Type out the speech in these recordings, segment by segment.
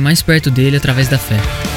mais perto dele através da fé.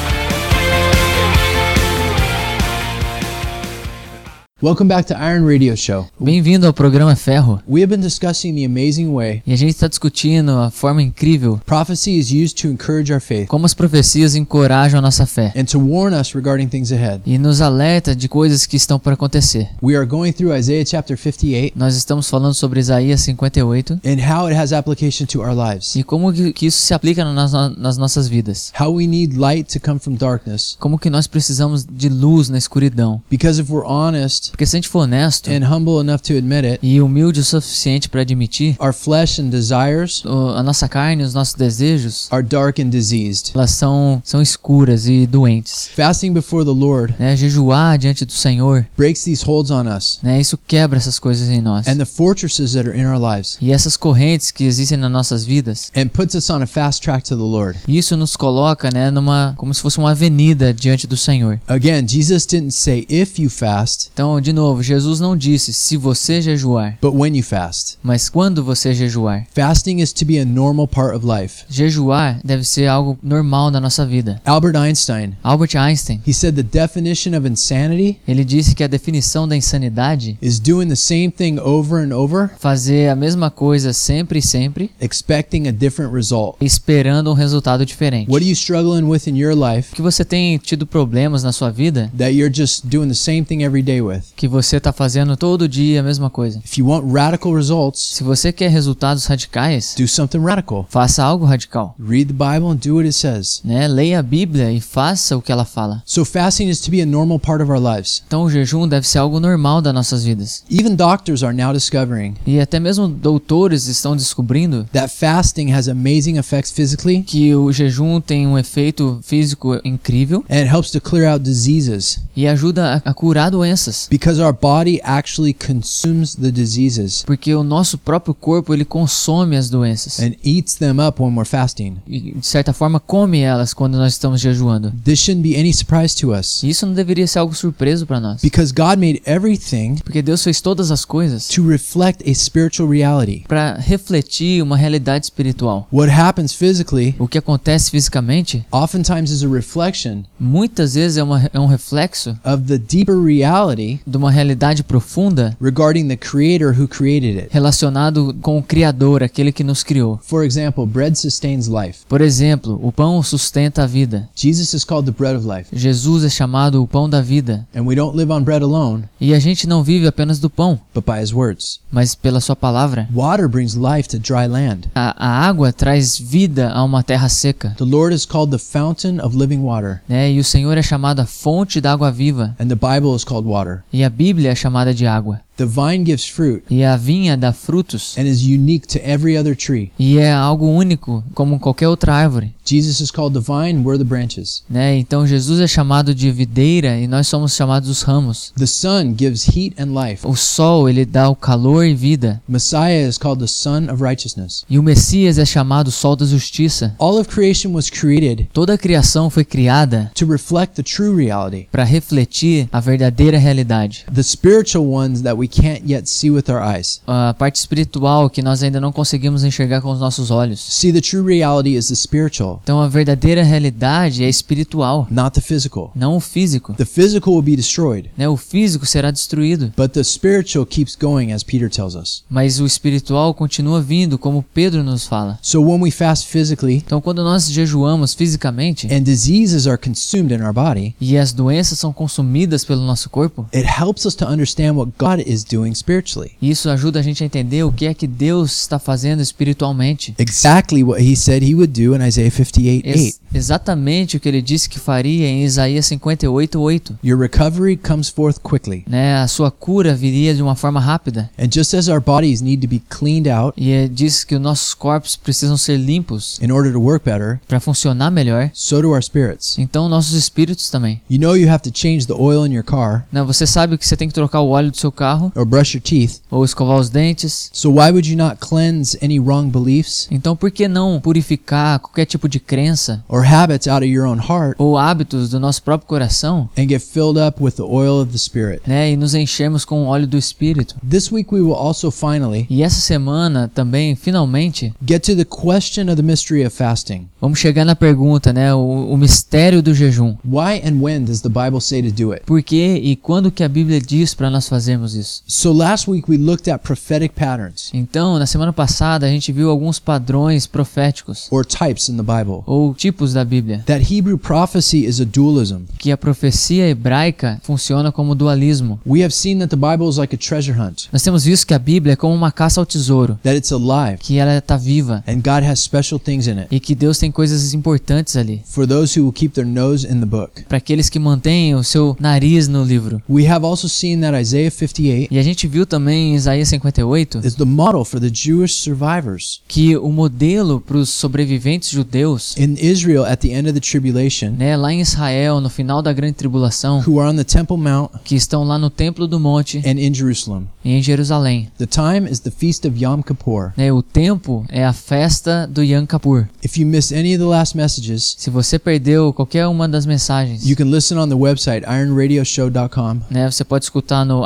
Welcome back to Iron Radio Show. Bem-vindo ao programa Ferro. We have been discussing the amazing way E a gente está discutindo a forma incrível prophecy is used to encourage our faith como as profecias encorajam a nossa fé and to warn us regarding things ahead. e nos alerta de coisas que estão por acontecer. We are going through Isaiah chapter 58 Nós estamos falando sobre Isaías 58 and how it has application to our lives. e como que que isso se aplica nas, nas nossas vidas. How we need light to come from darkness. Como que nós precisamos de luz na escuridão. Because if we're honest Porque se a gente for honesto and humble enough to admit it, e humilde o suficiente para admitir, our flesh and desires a nossa carne, os nossos desejos, are dark and diseased. elas são, são escuras e doentes. Fasting before the Lord Né? Jejuar diante do Senhor, breaks these holds on us né? isso quebra essas coisas em nós. and the fortresses that are in our lives E essas correntes que existem nas nossas vidas, and puts us on a fast track to the Lord. isso nos coloca né, numa como se fosse uma avenida diante do Senhor. Again, Jesus didn't say if you fast, Então, de novo, Jesus não disse se você jejuar, but when you fast. mas quando você jejuar. Fasting is to be a normal part of life. Jejuar deve ser algo normal na nossa vida. Albert Einstein, Albert Einstein, he said the definition of insanity ele disse que a definição da insanidade is doing the same thing over and over, fazer a mesma coisa sempre e sempre, expecting a different result. esperando um resultado diferente. What are you struggling with in your life Que você tem tido problemas na sua vida that you're just doing the same thing every day with? Que você está fazendo todo dia a mesma coisa. If you want radical results, Se você quer resultados radicais, do something radical. faça algo radical. Read the Bible and do what it says. Né? Leia a Bíblia e faça o que ela fala. So fasting is to be a normal part of our lives. Então o jejum deve ser algo normal das nossas vidas. Even doctors are now discovering E até mesmo doutores estão descobrindo that fasting has amazing effects physically que o jejum tem um efeito físico incrível and it helps to clear out diseases e ajuda a, a curar doenças. because our body actually consumes the diseases Porque o nosso próprio corpo ele consome as doenças. and eats them up when we're fasting. E de certa forma come elas quando nós estamos jejuando. This shouldn't be any surprise to us isso não deveria ser algo surpreso para nós. because God made everything Porque Deus fez todas as coisas to reflect a spiritual reality. para refletir uma realidade espiritual. What happens physically O que acontece fisicamente oftentimes is a reflection muitas vezes é, uma, é um reflexo of the deeper reality de uma realidade profunda regarding the creator who created it. relacionado com o Criador, aquele que nos criou. For example, bread sustains life. Por exemplo, o pão sustenta a vida. Jesus is called the bread of life. Jesus é chamado o pão da vida. And we don't live on bread alone, E a gente não vive apenas do pão, but by his words. mas pela sua palavra. Water brings life to dry land. A, a água traz vida a uma terra seca. The Lord is called the fountain of living water, Né? E o Senhor é chamado a fonte da água viva. and the Bible is called water. E a Bíblia é chamada de água. The vine gives fruit E a vinha dá frutos. and is unique to every other tree. E é algo único, como qualquer outra árvore. Jesus is called the vine, we're the branches. Né? Então Jesus é chamado de videira e nós somos chamados os ramos. The sun gives heat and life. O sol, ele dá o calor e vida. Messiah is called the Son of Righteousness. E o Messias é chamado sol da justiça. All of creation was created Toda a criação foi criada to reflect the true reality, para refletir a verdadeira realidade. the spiritual ones that we can't yet see with our eyes. A parte espiritual que nós ainda não conseguimos enxergar com os nossos olhos. See, the true reality is the spiritual, Então a verdadeira realidade é espiritual, not the physical. não o físico. The physical will be destroyed, Né? O físico será destruído, but the spiritual keeps going, as Peter tells us. mas o espiritual continua vindo, como Pedro nos fala. So when we fast physically Então quando nós jejuamos fisicamente and diseases are consumed in our body, e as doenças são consumidas pelo nosso corpo, it helps us to understand what God is doing spiritually. Isso ajuda a gente a entender o que é que Deus está fazendo espiritualmente. Exactly what he said he would do in Isaiah 58 8. Ex- exatamente o que ele disse que faria em Isaías 58:8, Your recovery comes forth quickly. né? A sua cura viria de uma forma rápida. And just as our bodies need to be cleaned out E diz que os nossos corpos precisam ser limpos in order to work better, para funcionar melhor. so do our spirits. Então nossos espíritos também. You know you have to change the oil in your car Né? Você sabe que você tem que trocar o óleo do seu carro or brush your teeth. ou escovar os dentes. So why would you not cleanse any wrong beliefs Então por que não purificar qualquer tipo de crença or habits out of your own heart ou hábitos do nosso próprio coração, and get filled up with the oil of the Spirit? né? E nos enchermos com o óleo do espírito. This week we will also finally E essa semana também, finalmente, get to the question of the mystery of fasting. vamos chegar na pergunta, né? O, o mistério do jejum. Why and when does the Bible say to do it? Por que e quando que a Bíblia diz para nós fazermos isso? So last week we looked at prophetic patterns Então, na semana passada a gente viu alguns padrões proféticos or types in the Bible. ou tipos da Bíblia, That Hebrew prophecy is a dualism. que a profecia hebraica funciona como dualismo. We have seen that the Bible is like a treasure hunt, Nós temos visto que a Bíblia é como uma caça ao tesouro, that it's alive, que ela está viva and God has special things in it e que Deus tem coisas importantes ali. for those who will keep their nose in the book. Para aqueles que mantêm o seu nariz no livro. We have also seen that Isaiah 58 E a gente viu também em Isaías 58 is the model for the Jewish survivors. que o modelo para os sobreviventes judeus, In Israel, at the end of the tribulation, né, lá em Israel, no final da grande tribulação, who are on the Temple Mount que estão lá no templo do monte and in Jerusalem. e em Jerusalém. The time is the feast of Yom Kippur. Né, o tempo é a festa do Yom Kippur. If you missed any of the last messages, Se você perdeu qualquer uma das mensagens, you can listen on the website ironradioshow.com né, você pode escutar no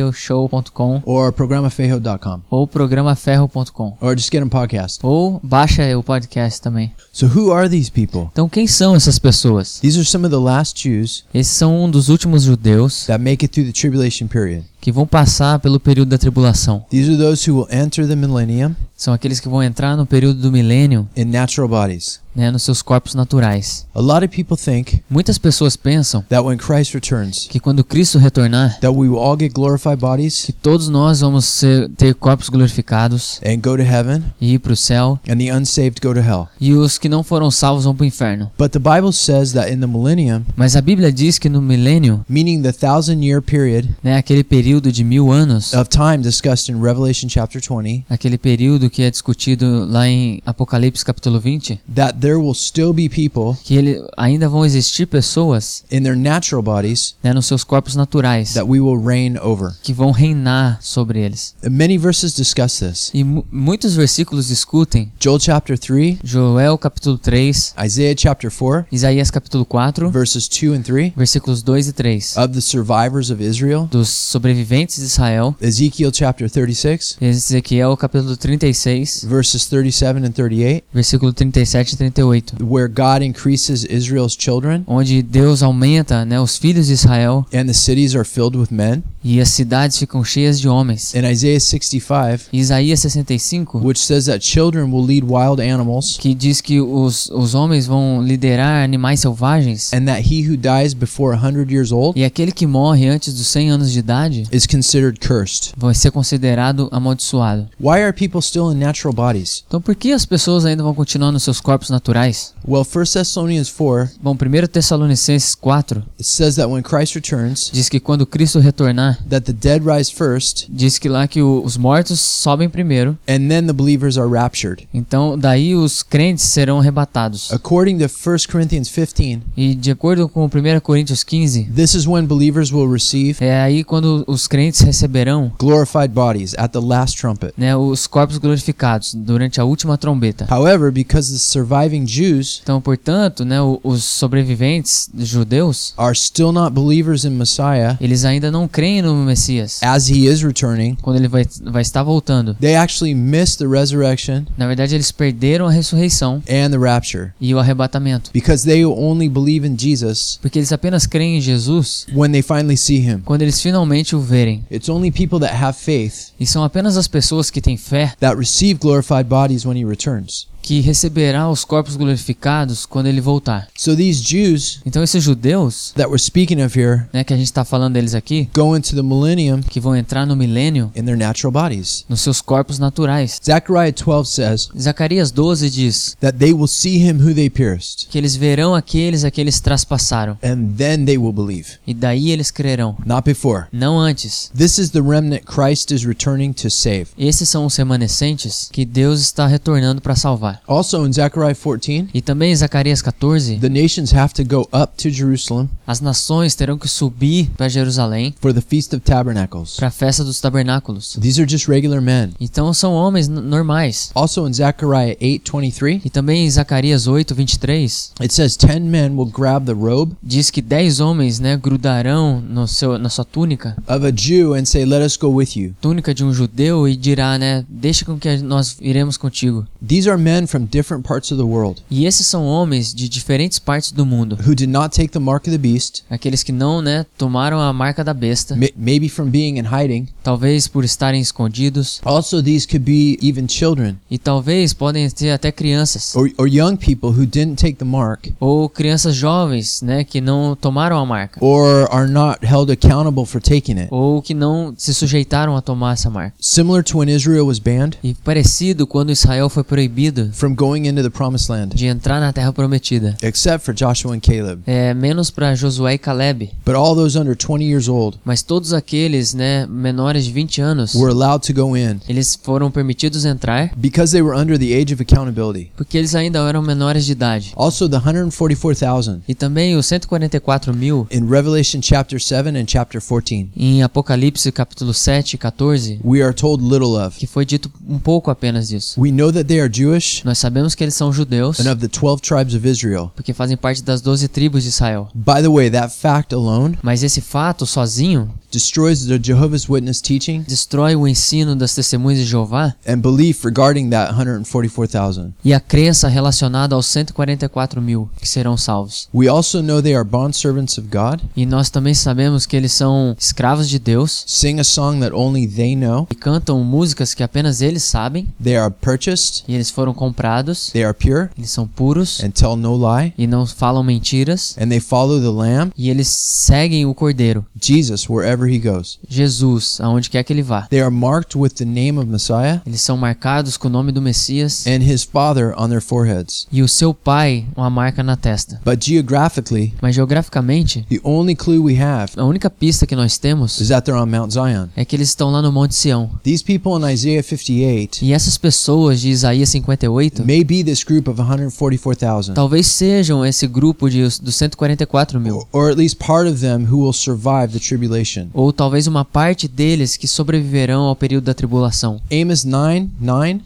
ironradioshow.com or programafejo.com ou programaferro.com or just get podcast. ou baixa o podcast também. So who are these people? Então quem são essas pessoas? These are some of the last Jews Esses são um dos últimos judeus that make it through the tribulation period. que vão passar pelo período da tribulação. These are those who will enter the millennium São aqueles que vão entrar no período do milênio, in natural bodies. né, nos seus corpos naturais. A lot of people think Muitas pessoas pensam that when Christ returns, que quando Cristo retornar, that we will all get glorified bodies que todos nós vamos ser- ter corpos glorificados and go to heaven e ir para o céu, and the unsaved go to hell. e os que não foram salvos vão para o inferno. But the Bible says that in the millennium, Mas a Bíblia diz que no milênio, meaning the thousand year period né, aquele período de mil anos, of time discussed in Revelation chapter 20, aquele período que é discutido lá em Apocalipse capítulo 20, that there will still be people que ele, ainda vão existir pessoas in their natural bodies né, nos seus corpos naturais that we will reign over. que vão reinar sobre eles. Many verses discuss this. E mu- muitos versículos discutem Joel chapter 3, Joel capítulo 3, Isaiah chapter 4, Isaías capítulo 4, verses 2 and 3, versículos 2 e 3, of the survivors of Israel, dos sobreviventes de Israel, Ezekiel chapter 36, Ezequiel capítulo 36, verses 37 and 38, versículo 37 e 38, where God increases Israel's children. Onde Deus aumenta né, os filhos de Israel. And the cities are filled with men. e as cidades ficam cheias de homens. In Isaiah 65, E Isaías 65, which says that children will lead wild animals. Que diz que os, os homens vão liderar animais selvagens, and that he who dies before 100 years old e aquele que morre antes dos 100 anos de idade is considered cursed. vai ser considerado amaldiçoado. Why are people still in natural bodies? Então por que as pessoas ainda vão continuar nos seus corpos naturais? Well, 1 Thessalonians 4, Bom, 1 Tessalonicenses 4 it says that when Christ returns, diz que quando Cristo retornar, that the dead rise first diz que lá que os mortos sobem primeiro, and then the believers are raptured. então daí os crentes serão arrebatados. According to 1 Corinthians 15, E de acordo com 1 Coríntios 15, this is when believers will receive é aí quando os crentes receberão glorified bodies at the last trumpet. né, os corpos glorificados durante a última trombeta. However, because the surviving Jews Então, portanto, né, os sobreviventes judeus, are still not believers in Messiah eles ainda não creem no Messias as he is returning, quando ele vai, vai estar voltando. they actually miss the resurrection Na verdade, eles perderam a ressurreição and the rapture e o arrebatamento, because they only believe in Jesus porque eles apenas creem em Jesus when they finally see him. quando eles finalmente o verem. It's only people that have faith E são apenas as pessoas que têm fé that receive glorified bodies when he returns. Que receberá os corpos glorificados quando ele voltar. So these Jews Então esses judeus, that we're speaking of here né, que a gente está falando deles aqui, go into the millennium que vão entrar no milênio in their natural bodies. nos seus corpos naturais. Zechariah 12 says Zacarias 12 diz that they will see him who they pierced, que eles verão aqueles a que eles traspassaram, and then they will believe, e daí eles crerão, not before. não antes. This is the remnant Christ is returning to save. Esses são os remanescentes que Deus está retornando para salvar. Also in Zechariah 14, E também em Zacarias 14, the nations have to go up to Jerusalem as nações terão que subir para Jerusalém for the Feast of Tabernacles. para a festa dos tabernáculos. These are just regular men. Então são homens normais. Also in Zechariah 8:23, E também em Zacarias 8, 23, it says 10 men will grab the robe diz que dez homens né, grudarão no seu, na sua túnica, of a Jew and say, "Let us go with you." túnica de um judeu, e dirá, né, deixa com que nós iremos contigo. These are men from different parts of the world E esses são homens de diferentes partes do mundo. who did not take the mark of the beast, Aqueles que não, né, tomaram a marca da besta, ma- maybe from being in hiding. talvez por estarem escondidos, Also, these could be even children e talvez podem ser até crianças, or, or young people who didn't take the mark ou crianças jovens, né, que não tomaram a marca, or are not held accountable for taking it. ou que não se sujeitaram a tomar essa marca. Similar to when Israel was banned E parecido quando Israel foi proibido from going into the promised land, de entrar na terra prometida. except for Joshua and Caleb. É, menos para Josué e Caleb, But all those under 20 years old mas todos aqueles, né, menores de 20 anos, were allowed to go in eles foram permitidos entrar because they were under the age of accountability. porque eles ainda eram menores de idade. Also, the 144,000 E também os 144 mil in Revelation chapter 7 and chapter 14, em Apocalipse capítulo 7 e 14, we are told little of. que foi dito um pouco apenas disso. We know that they are Jewish Nós sabemos que eles são judeus and of the 12 tribes of Israel. porque fazem parte das 12 tribos de Israel. By the way, that fact alone Mas esse fato sozinho destroys the Jehovah's Witness teaching destrói o ensino das testemunhas de Jeová and belief regarding that 144,000. e a crença relacionada aos 144 mil que serão salvos. We also know they are bondservants of God, E nós também sabemos que eles são escravos de Deus sing a song that only they know, e cantam músicas que apenas eles sabem. They are purchased, e eles foram comprados, they are pure, eles são puros and tell no lie, e não falam mentiras. And they follow the Lamb, e eles seguem o Cordeiro, Jesus, wherever he goes. Jesus, aonde quer que ele vá. They are marked with the name of Messiah Eles são marcados com o nome do Messias and his Father on their foreheads. e o seu pai uma marca na testa. But geographically, Mas geograficamente, the only clue we have a única pista que nós temos is that they're on Mount Zion. é que eles estão lá no Monte Sião. These people in Isaiah 58 E essas pessoas de Isaías 58 may be this group of 144,000, talvez sejam esse grupo de, dos 144 mil. or- or at least part of them who will survive the tribulation. Ou talvez uma parte deles que sobreviverão ao período da tribulação. Amos 9 9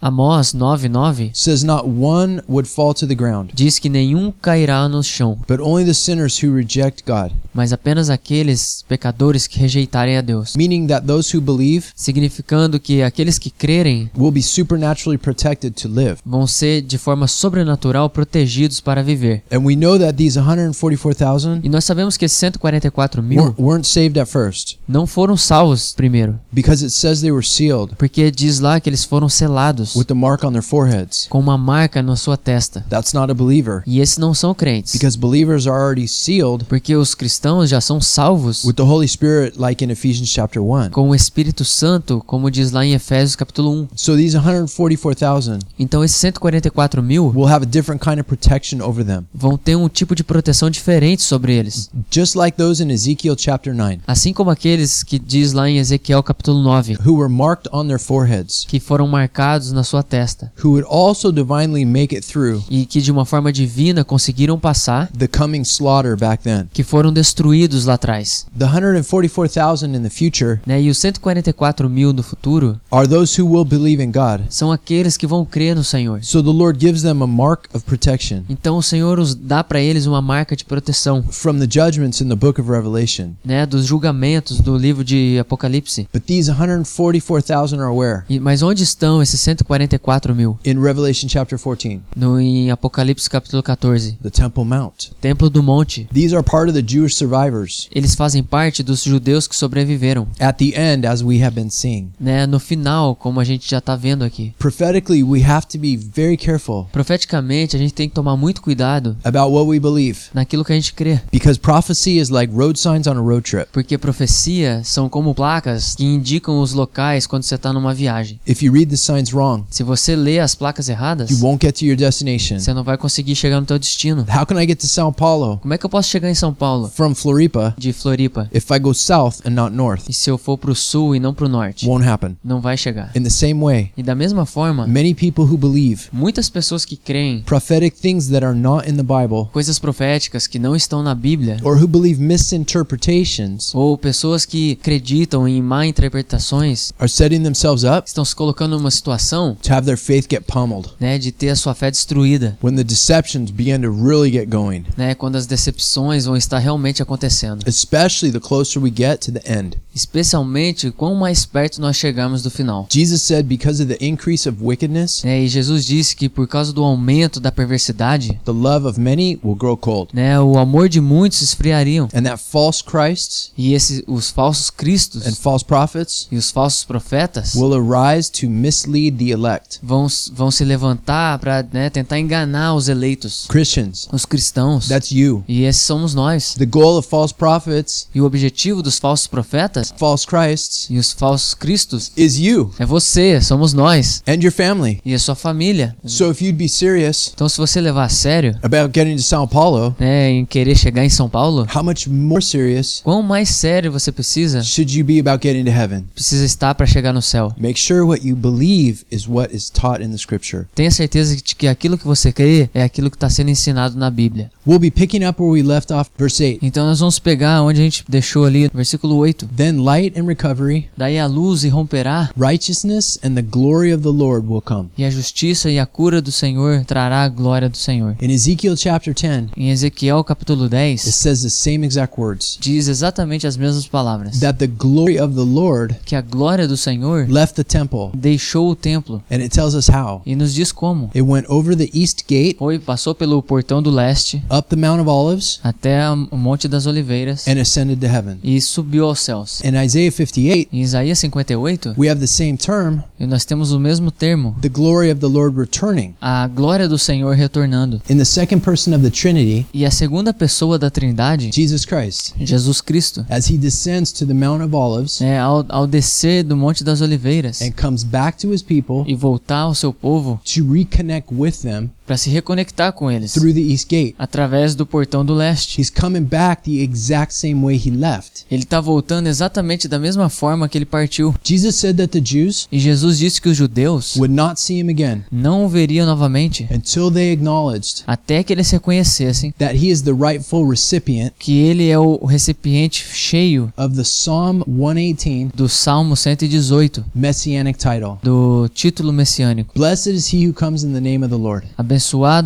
Amós 9:9 says, Not one would fall to the ground, diz que nenhum cairá no chão, but only the sinners who reject God. Mas apenas aqueles pecadores que rejeitarem a Deus. Meaning that those who believe Significando que aqueles que crerem will be supernaturally protected to live. vão ser de forma sobrenatural protegidos para viver. And we know that these 144,000 E nós sabemos que esses 144 mil weren't, saved at first não foram salvos primeiro, because it says they were sealed porque diz lá que eles foram selados with the mark on their foreheads. com uma marca na sua testa. That's not a believer E esses não são crentes, because believers are already sealed porque os cristãos já são salvos with the Holy Spirit, like in Ephesians chapter 1. com o Espírito Santo, como diz lá em Efésios capítulo 1. So these 144,000 Então esses 144 mil will have a different kind of protection over them, vão ter um tipo de proteção diferente sobre eles, just like those in Ezekiel chapter 9, assim como aqueles que diz lá em Ezequiel capítulo 9, who were marked on their foreheads, que foram marcados na sua testa who would also divinely make it through e que de uma forma divina conseguiram passar, the coming slaughter back then. que foram destruídos lá atrás. The 144,000 in the future Né? E os 144 mil do futuro are those who will believe in God. são aqueles que vão crer no Senhor. So the Lord gives them a mark of protection Então o Senhor os dá para eles uma marca de proteção, from the judgments in the book of Revelation. né, dos julgamentos do livro de Apocalipse. But these 144,000 are where? E, mas onde estão esses 144 mil? In Revelation chapter 14, No, em Apocalipse capítulo 14, the Temple Mount. Templo do Monte. These are part of the Jewish survivors. Eles fazem parte dos judeus que sobreviveram, At the end, as we have been seeing, né? No final, como a gente já tá vendo aqui. prophetically, we have to be very careful Profeticamente, a gente tem que tomar muito cuidado about what we believe naquilo que a gente crê, because prophecy is like road signs on a road trip. porque profecia são como placas que indicam os locais quando você tá numa viagem. If you read the signs wrong, Se você lê as placas erradas, you won't get to your destination. você não vai conseguir chegar no teu destino. How can I get to Sao Paulo Como é que eu posso chegar em São Paulo from Floripa de Floripa? if I go south and not north? E se eu for pro sul e não pro norte? Won't happen. Não vai chegar. In the same way, E da mesma forma, many people who believe muitas pessoas que creem prophetic things that are not in the Bible coisas proféticas que não estão na Bíblia, or who believe misinterpretations ou pessoas que acreditam em má interpretações, are setting themselves up estão se colocando numa situação, to have their faith get pummeled né, de ter a sua fé destruída, when the deceptions begin to really get going, né, quando as decepções vão estar realmente acontecendo. especially the closer we get to the end. Especialmente quão mais perto nós chegamos do final. Jesus said, because of the increase of wickedness, Né, e Jesus disse que por causa do aumento da perversidade, the love of many will grow cold. né, o amor de muitos esfriariam. And that false Christs E esses, os falsos cristos and false prophets e os falsos profetas will arise to mislead the elect. vão, vão se levantar para né, tentar enganar os eleitos, Christians, os cristãos. that's you. E esses somos nós. The goal of false prophets, E o objetivo dos falsos profetas false Christs, e os falsos cristos is you é você, somos nós and your family. e a sua família. So if you'd be serious Então, se você levar a sério, about getting to Sao Paulo, né, em querer chegar em São Paulo, how much more serious quão mais sério você precisa should you be about getting to heaven? precisa estar para chegar no céu? Make sure what you believe is what is taught in the scripture. Tenha certeza de que aquilo que você crê é aquilo que está sendo ensinado na Bíblia. We'll be picking up where we left off, verse 8. Então nós vamos pegar onde a gente deixou ali, versículo 8. Then light and recovery, Daí a luz irromperá, righteousness, and the glory of the Lord will come. e a justiça e a cura do Senhor trará a glória do Senhor. In Ezekiel chapter 10, Em Ezequiel capítulo it 10, says the same exact words diz exatamente as mesmas palavras. that the glory of the Lord Que a glória do Senhor left the temple. deixou o templo. And it tells us how. E nos diz como. It went over the east gate, Foi, passou pelo portão do leste, up the Mount of Olives, até o Monte das Oliveiras, and ascended to heaven. e subiu aos céus. In Isaiah 58, Em Isaías 58, we have the same term, e nós temos o mesmo termo, the glory of the Lord returning. a glória do Senhor retornando. In the second person of the Trinity, E a segunda pessoa da Trindade, Jesus Christ, Jesus Cristo, as he descends to the Mount of Olives né, ao, ao descer do Monte das Oliveiras and comes back to his people e voltar ao seu povo to reconnect with them para se reconectar com eles through the east gate. através do portão do leste. He's coming back the exact same way he left. Ele está voltando exatamente da mesma forma que ele partiu. Jesus said that the Jews E Jesus disse que os judeus would not see him again não o veriam novamente until they acknowledged até que eles reconhecessem that he is the rightful recipient que ele é o recipiente cheio of the Psalm 118 do Salmo 118, messianic title. do título messiânico. Blessed is he who comes in the name of the Lord, Abençoado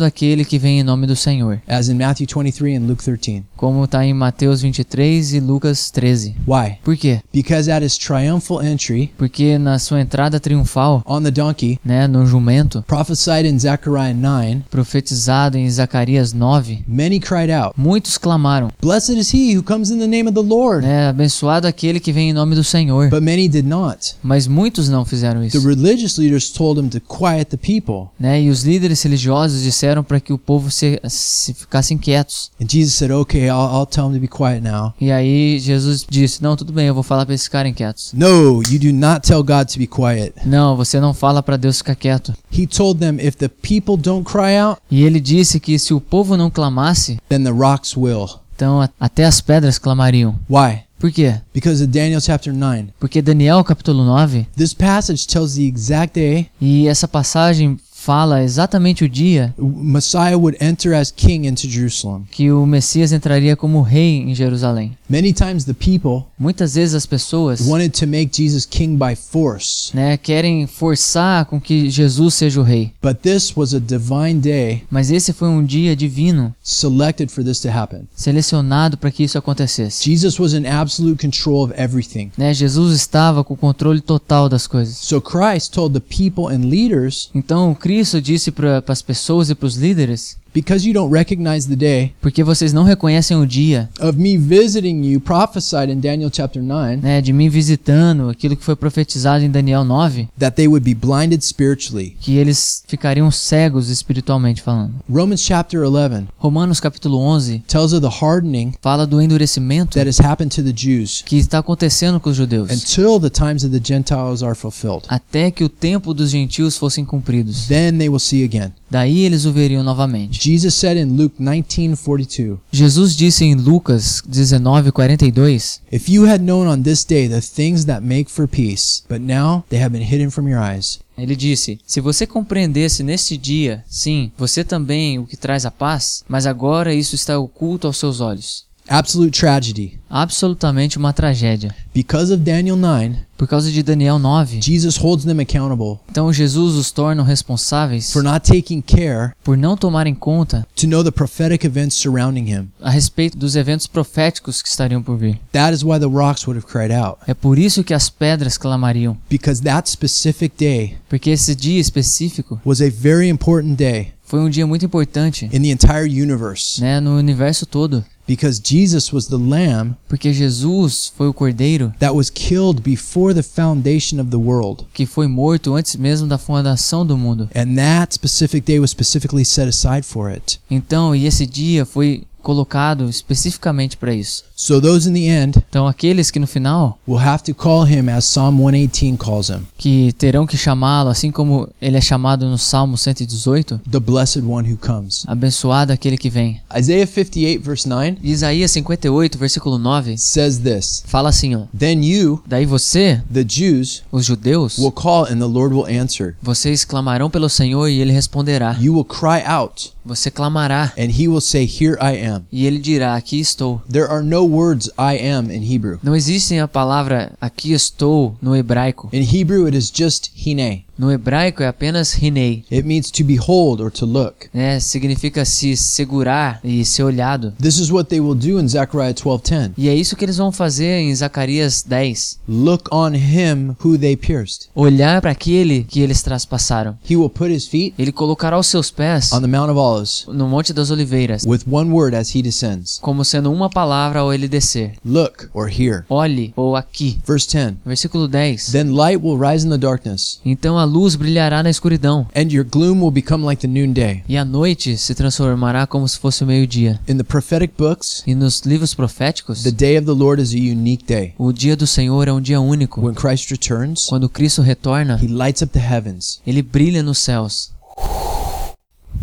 aquele que vem em nome do Senhor, as in Matthew 23 and Luke 13. Como está em Mateus 23 e Lucas 13. Why? Por quê? Because at his triumphal entry Porque na sua entrada triunfal, on the donkey, né, no jumento, prophesied in Zechariah 9, profetizado em Zacarias 9, many cried out, muitos clamaram, Blessed is he who comes in the name of the Lord. né, abençoado aquele que vem em nome do Senhor. But many did not. Mas muitos não fizeram The isso. religious leaders told him to quiet the people. Né? E os líderes religiosos disseram para que o povo se, se ficasse quietos. And Jesus said, Okay, I'll, I'll tell them to be quiet now. E aí Jesus disse: Não, tudo bem, eu vou falar para eles ficarem quietos. No, you do not tell God to be quiet. Não, você não fala para Deus ficar quieto. He told them, If the people don't cry out, E ele disse que se o povo não clamasse, then the rocks will. então até as pedras clamariam. Why? Por quê? Because of Daniel chapter 9. Porque Daniel capítulo 9, This passage tells the exact day e essa passagem fala exatamente o dia Messiah would enter as king into Jerusalem. que o Messias entraria como rei em Jerusalém. Many times the people Muitas vezes as pessoas wanted to make Jesus king by force, né, querem forçar com que Jesus seja o rei. but this was a divine day Mas esse foi um dia divino, selected for this to happen. selecionado para que isso acontecesse. Jesus was in absolute control of everything. Né, Jesus estava com o controle total das coisas. So Christ told the people and leaders Então Cristo disse para as pessoas e para os líderes Because you don't recognize the day Porque vocês não reconhecem o dia, of me visiting you prophesied in Daniel chapter 9 né, de mim visitando aquilo que foi profetizado em Daniel 9, that they would be blinded spiritually. que eles ficariam cegos espiritualmente falando. Romans chapter 11 Romanos capítulo 11 tells of the hardening fala do endurecimento that has happened to the Jews que está acontecendo com os judeus, until the times of the Gentiles are fulfilled. até que o tempo dos gentios fossem cumpridos. Then they will see again. Daí eles o veriam novamente. Jesus said in Luke 19:42, Jesus disse em Lucas 19:42, If you had known on this day the things that make for peace, but now they have been hidden from your eyes. ele disse: Se você compreendesse neste dia, sim, você também o que traz a paz, mas agora isso está oculto aos seus olhos. Absolute tragedy. Absolutamente uma tragédia. Because of Daniel 9, Por causa de Daniel 9, Jesus holds them accountable então Jesus os torna responsáveis for not taking care por não tomarem conta to know the prophetic events surrounding him. a respeito dos eventos proféticos que estariam por vir. That is why the rocks would have cried out. É por isso que as pedras clamariam, Because that specific day porque esse dia específico was a very important day foi um dia muito importante, in the entire universe. né, no universo todo, Because Jesus was the lamb porque Jesus foi o cordeiro that was killed before the foundation of the world. que foi morto antes mesmo da fundação do mundo. And that specific day was specifically set aside for it. Então, e esse dia foi colocado especificamente para isso. So those in the end Então, aqueles que no final will have to call him as Psalm 118 calls him, que terão que chamá-lo, assim como ele é chamado no Salmo 118, the blessed one who comes. abençoado aquele que vem. Isaiah 58 verse 9 Isaías 58, versículo 9, says this, fala assim, ó: Then you, Daí você, the Jews, os judeus, will call and the Lord will answer. vocês clamarão pelo Senhor e ele responderá. You will cry out Você clamará and he will say, Here I am. e ele dirá: Aqui estou. There are no words I am in Hebrew. Não existe a palavra aqui estou no hebraico. In Hebrew, it is just hine. No hebraico é apenas rinei, It means to behold or to look. né? Significa se segurar e ser olhado. This is what they will do in Zechariah 12:10. E é isso que eles vão fazer em Zacarias 10. Look on him who they pierced. Olhar para aquele que eles traspassaram. He will put his feet Ele colocará os seus pés on the Mount of Olives no Monte das Oliveiras, with one word as he descends. como sendo uma palavra ao ele descer. Look or hear. Olhe ou aqui. Verse 10. Versículo 10. Then light will rise in the darkness, Então a luz brilhará na escuridão, and your gloom will become like the noonday. e a noite se transformará como se fosse o meio-dia. In the prophetic books, E nos livros proféticos, the day of the Lord is a unique day. o dia do Senhor é um dia único. When Christ returns, Quando Cristo retorna, he lights up the heavens, ele brilha nos céus,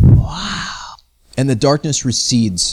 recedes.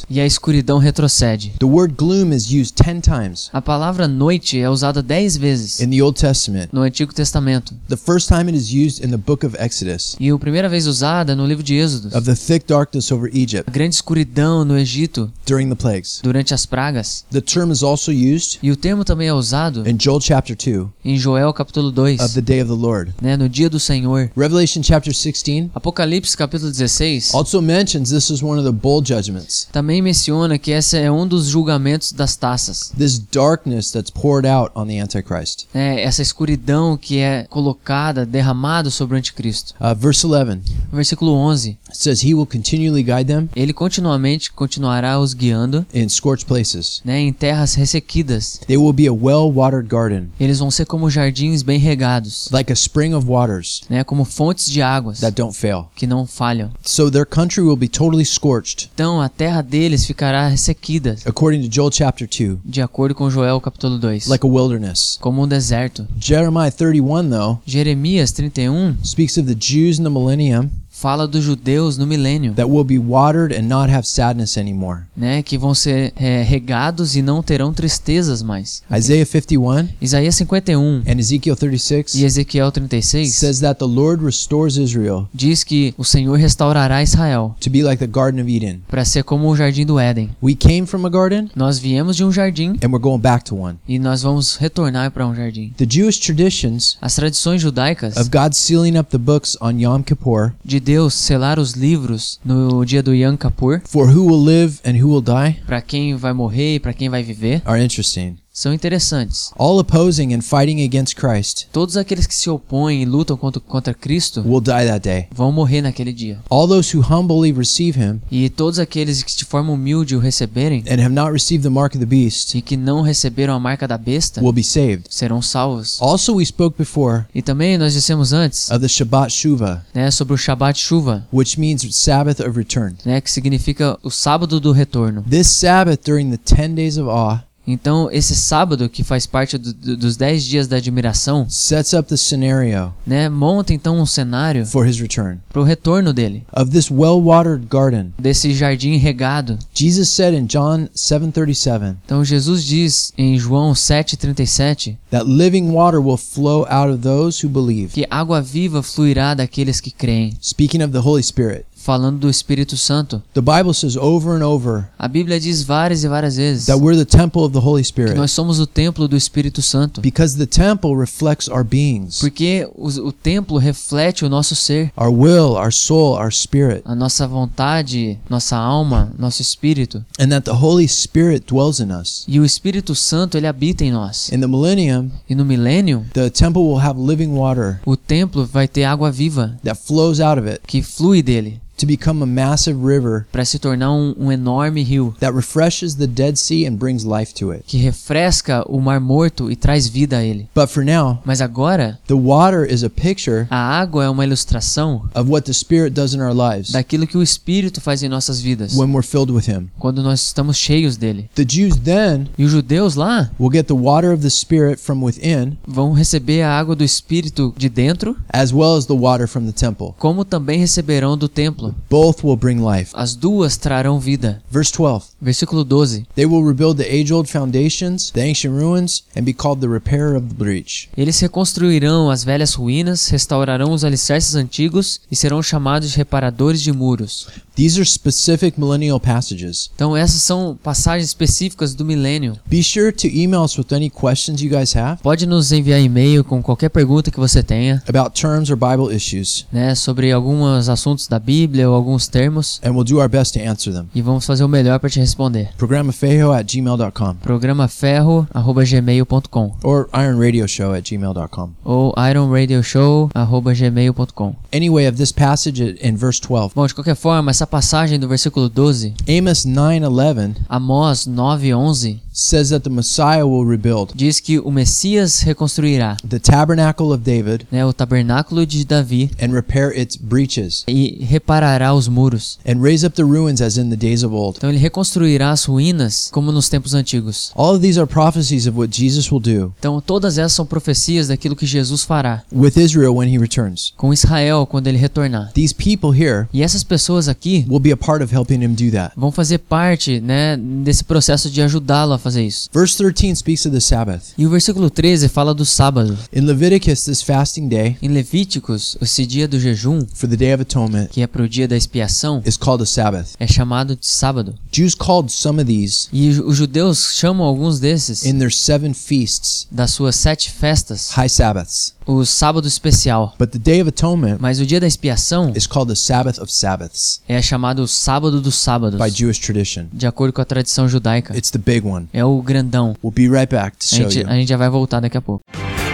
E a escuridão retrocede. The word gloom is used 10 times A palavra noite é usada dez vezes in the Old Testament. no Antigo Testamento. The first time it is used in the book of Exodus, E a primeira vez usada no livro de Êxodos. of the thick darkness over Egypt A grande escuridão no Egito during the plagues. durante as pragas. The term is also used E o termo também é usado in Joel chapter 2 em Joel capítulo 2, of the day of the Lord. né, no dia do Senhor. Revelation chapter 16 Apocalipse capítulo 16 also mentions this is one of the bowl judgments. também menciona que esse é um dos julgamentos das taças. This darkness that's poured out on the Antichrist. É, essa escuridão que é colocada, derramada sobre o anticristo. Uh, verse 11 Versículo 11. says, He will continually guide them Ele continuamente continuará os guiando in scorched places. né, em terras ressequidas. They will be a well watered garden, Eles vão ser como jardins bem regados, like a spring of waters né, como fontes de águas that don't fail. que não falham. So their country will be totally scorched, Então a terra deles ficará ressequida, according to Joel chapter 2, de acordo com Joel capítulo 2, like a wilderness. como um deserto. Jeremiah 31, though, Jeremias 31 speaks of the Jews in the millennium fala dos judeus no milênio, that will be watered and not have sadness anymore. né, que vão ser é, regados e não terão tristezas mais. Isaiah 51 Isaías 51 and Ezekiel 36 e Ezequiel 36 says that the Lord restores Israel diz que o Senhor restaurará Israel to be like the Garden of Eden. para ser como o jardim do Éden. We came from a garden Nós viemos de um jardim and we're going back to one. e nós vamos retornar para um jardim. The Jewish traditions As tradições judaicas of God sealing up the books on Yom Kippur de Deus selar os livros no dia do Yom Kippur. For who will live and who will die? Para quem vai morrer e para quem vai viver. Are interesting. São interessantes. All opposing and fighting against Christ Todos aqueles que se opõem e lutam contra, contra Cristo will die that day. vão morrer naquele dia. All those who humbly receive him E todos aqueles que de forma humilde o receberem and have not received the mark of the beast e que não receberam a marca da besta will be saved. serão salvos. Also, we spoke before E também nós dissemos antes, of the Shabbat Shuvah, né, sobre o Shabat Chuva, which means Sabbath of return. né, que significa o sábado do retorno. This Sabbath during the 10 days of awe Então, esse sábado que faz parte do- do- dos 10 dias da admiração, sets up the scenario né, monta então um cenário for his return. para o retorno dele, Of this well-watered garden, desse jardim regado. Jesus said in John 7:37 Então Jesus diz em João 7:37 that living water will flow out of those who believe. que água viva fluirá daqueles que creem, Speaking of the Holy Spirit, falando do Espírito Santo. the Bible says over and over A Bíblia diz várias e várias vezes that we're the temple of the Holy que Spirit nós somos o templo do Espírito Santo, because the temple reflects our beings, porque o, o templo reflete o nosso ser, our will, our soul, our spirit, a nossa vontade, nossa alma, nosso espírito. and that the Holy Spirit dwells in us. E o Espírito Santo ele habita em nós. In the millennium, E no milênio, the temple will have living water o templo vai ter água viva that flows out of it que flui dele to become a massive river para se tornar um, um enorme rio that refreshes the Dead Sea and brings life to it. que refresca o mar morto e traz vida a ele. But for now, Mas agora, the water is a picture a água é uma ilustração of what the Spirit does in our lives daquilo que o Espírito faz em nossas vidas when we're filled with Him. quando nós estamos cheios dele. The Jews then E os judeus lá will get the water of the Spirit from within vão receber a água do Espírito de dentro, as well as the water from the temple. como também receberão do templo. Both will bring life. As duas trarão vida. Verse 12 Versículo 12. They will rebuild the age old foundations, the ancient ruins, and be called the repairer of the breach. Eles reconstruirão as velhas ruínas, restaurarão os alicerces antigos e serão chamados de reparadores de muros. These are specific millennial passages. Então essas são passagens específicas do milênio. Be sure to email us with any questions you guys have Pode nos enviar e-mail com qualquer pergunta que você tenha, about terms or Bible issues, né, sobre alguns assuntos da Bíblia ou alguns termos, and we'll do our best to answer them. e vamos fazer o melhor para te responder. Programafejo at gmail.com programaferro@gmail.com or ironradioshow at gmail.com. ou ironradioshow@gmail.com. Anyway, of this passage in verse 12, Bom, de qualquer forma, essa passagem do versículo 12, Amos 9:11 Amós 9:11 says that the Messiah will rebuild diz que o Messias reconstruirá, the tabernacle of David né, o tabernáculo de Davi and repair its breaches e reparará os muros. and raise up the ruins as in the days of old. Então ele reconstruirá as ruínas como nos tempos antigos. All of these are prophecies of what Jesus will do Então todas essas são profecias daquilo que Jesus fará with Israel when he returns. com Israel quando ele retornar. These people here E essas pessoas aqui will be a part of helping him do that. vão fazer parte, né, desse processo de ajudá-lo a fazer isso. Verse 13 speaks of the Sabbath. E o versículo 13 fala do sábado. In Leviticus, this fasting day Em Levíticos, esse dia do jejum, for the Day of Atonement que é para o dia da expiação, is called a Sabbath. é chamado de sábado. Jews called some of these E os judeus chamam alguns desses in their seven feasts das suas sete festas, high Sabbaths. o sábado especial. But the Day of Atonement Mas o dia da expiação is called the Sabbath of Sabbaths é chamado o sábado dos sábados, by Jewish tradition. de acordo com a tradição judaica. It's the big one. É o grandão. We'll be right back to A gente, you. a gente já vai voltar daqui a pouco.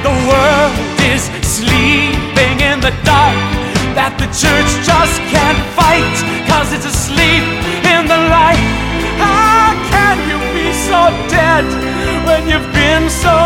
The world is sleeping in the dark that the church just can't fight cause it's asleep in the light. How can you be so dead when you've been so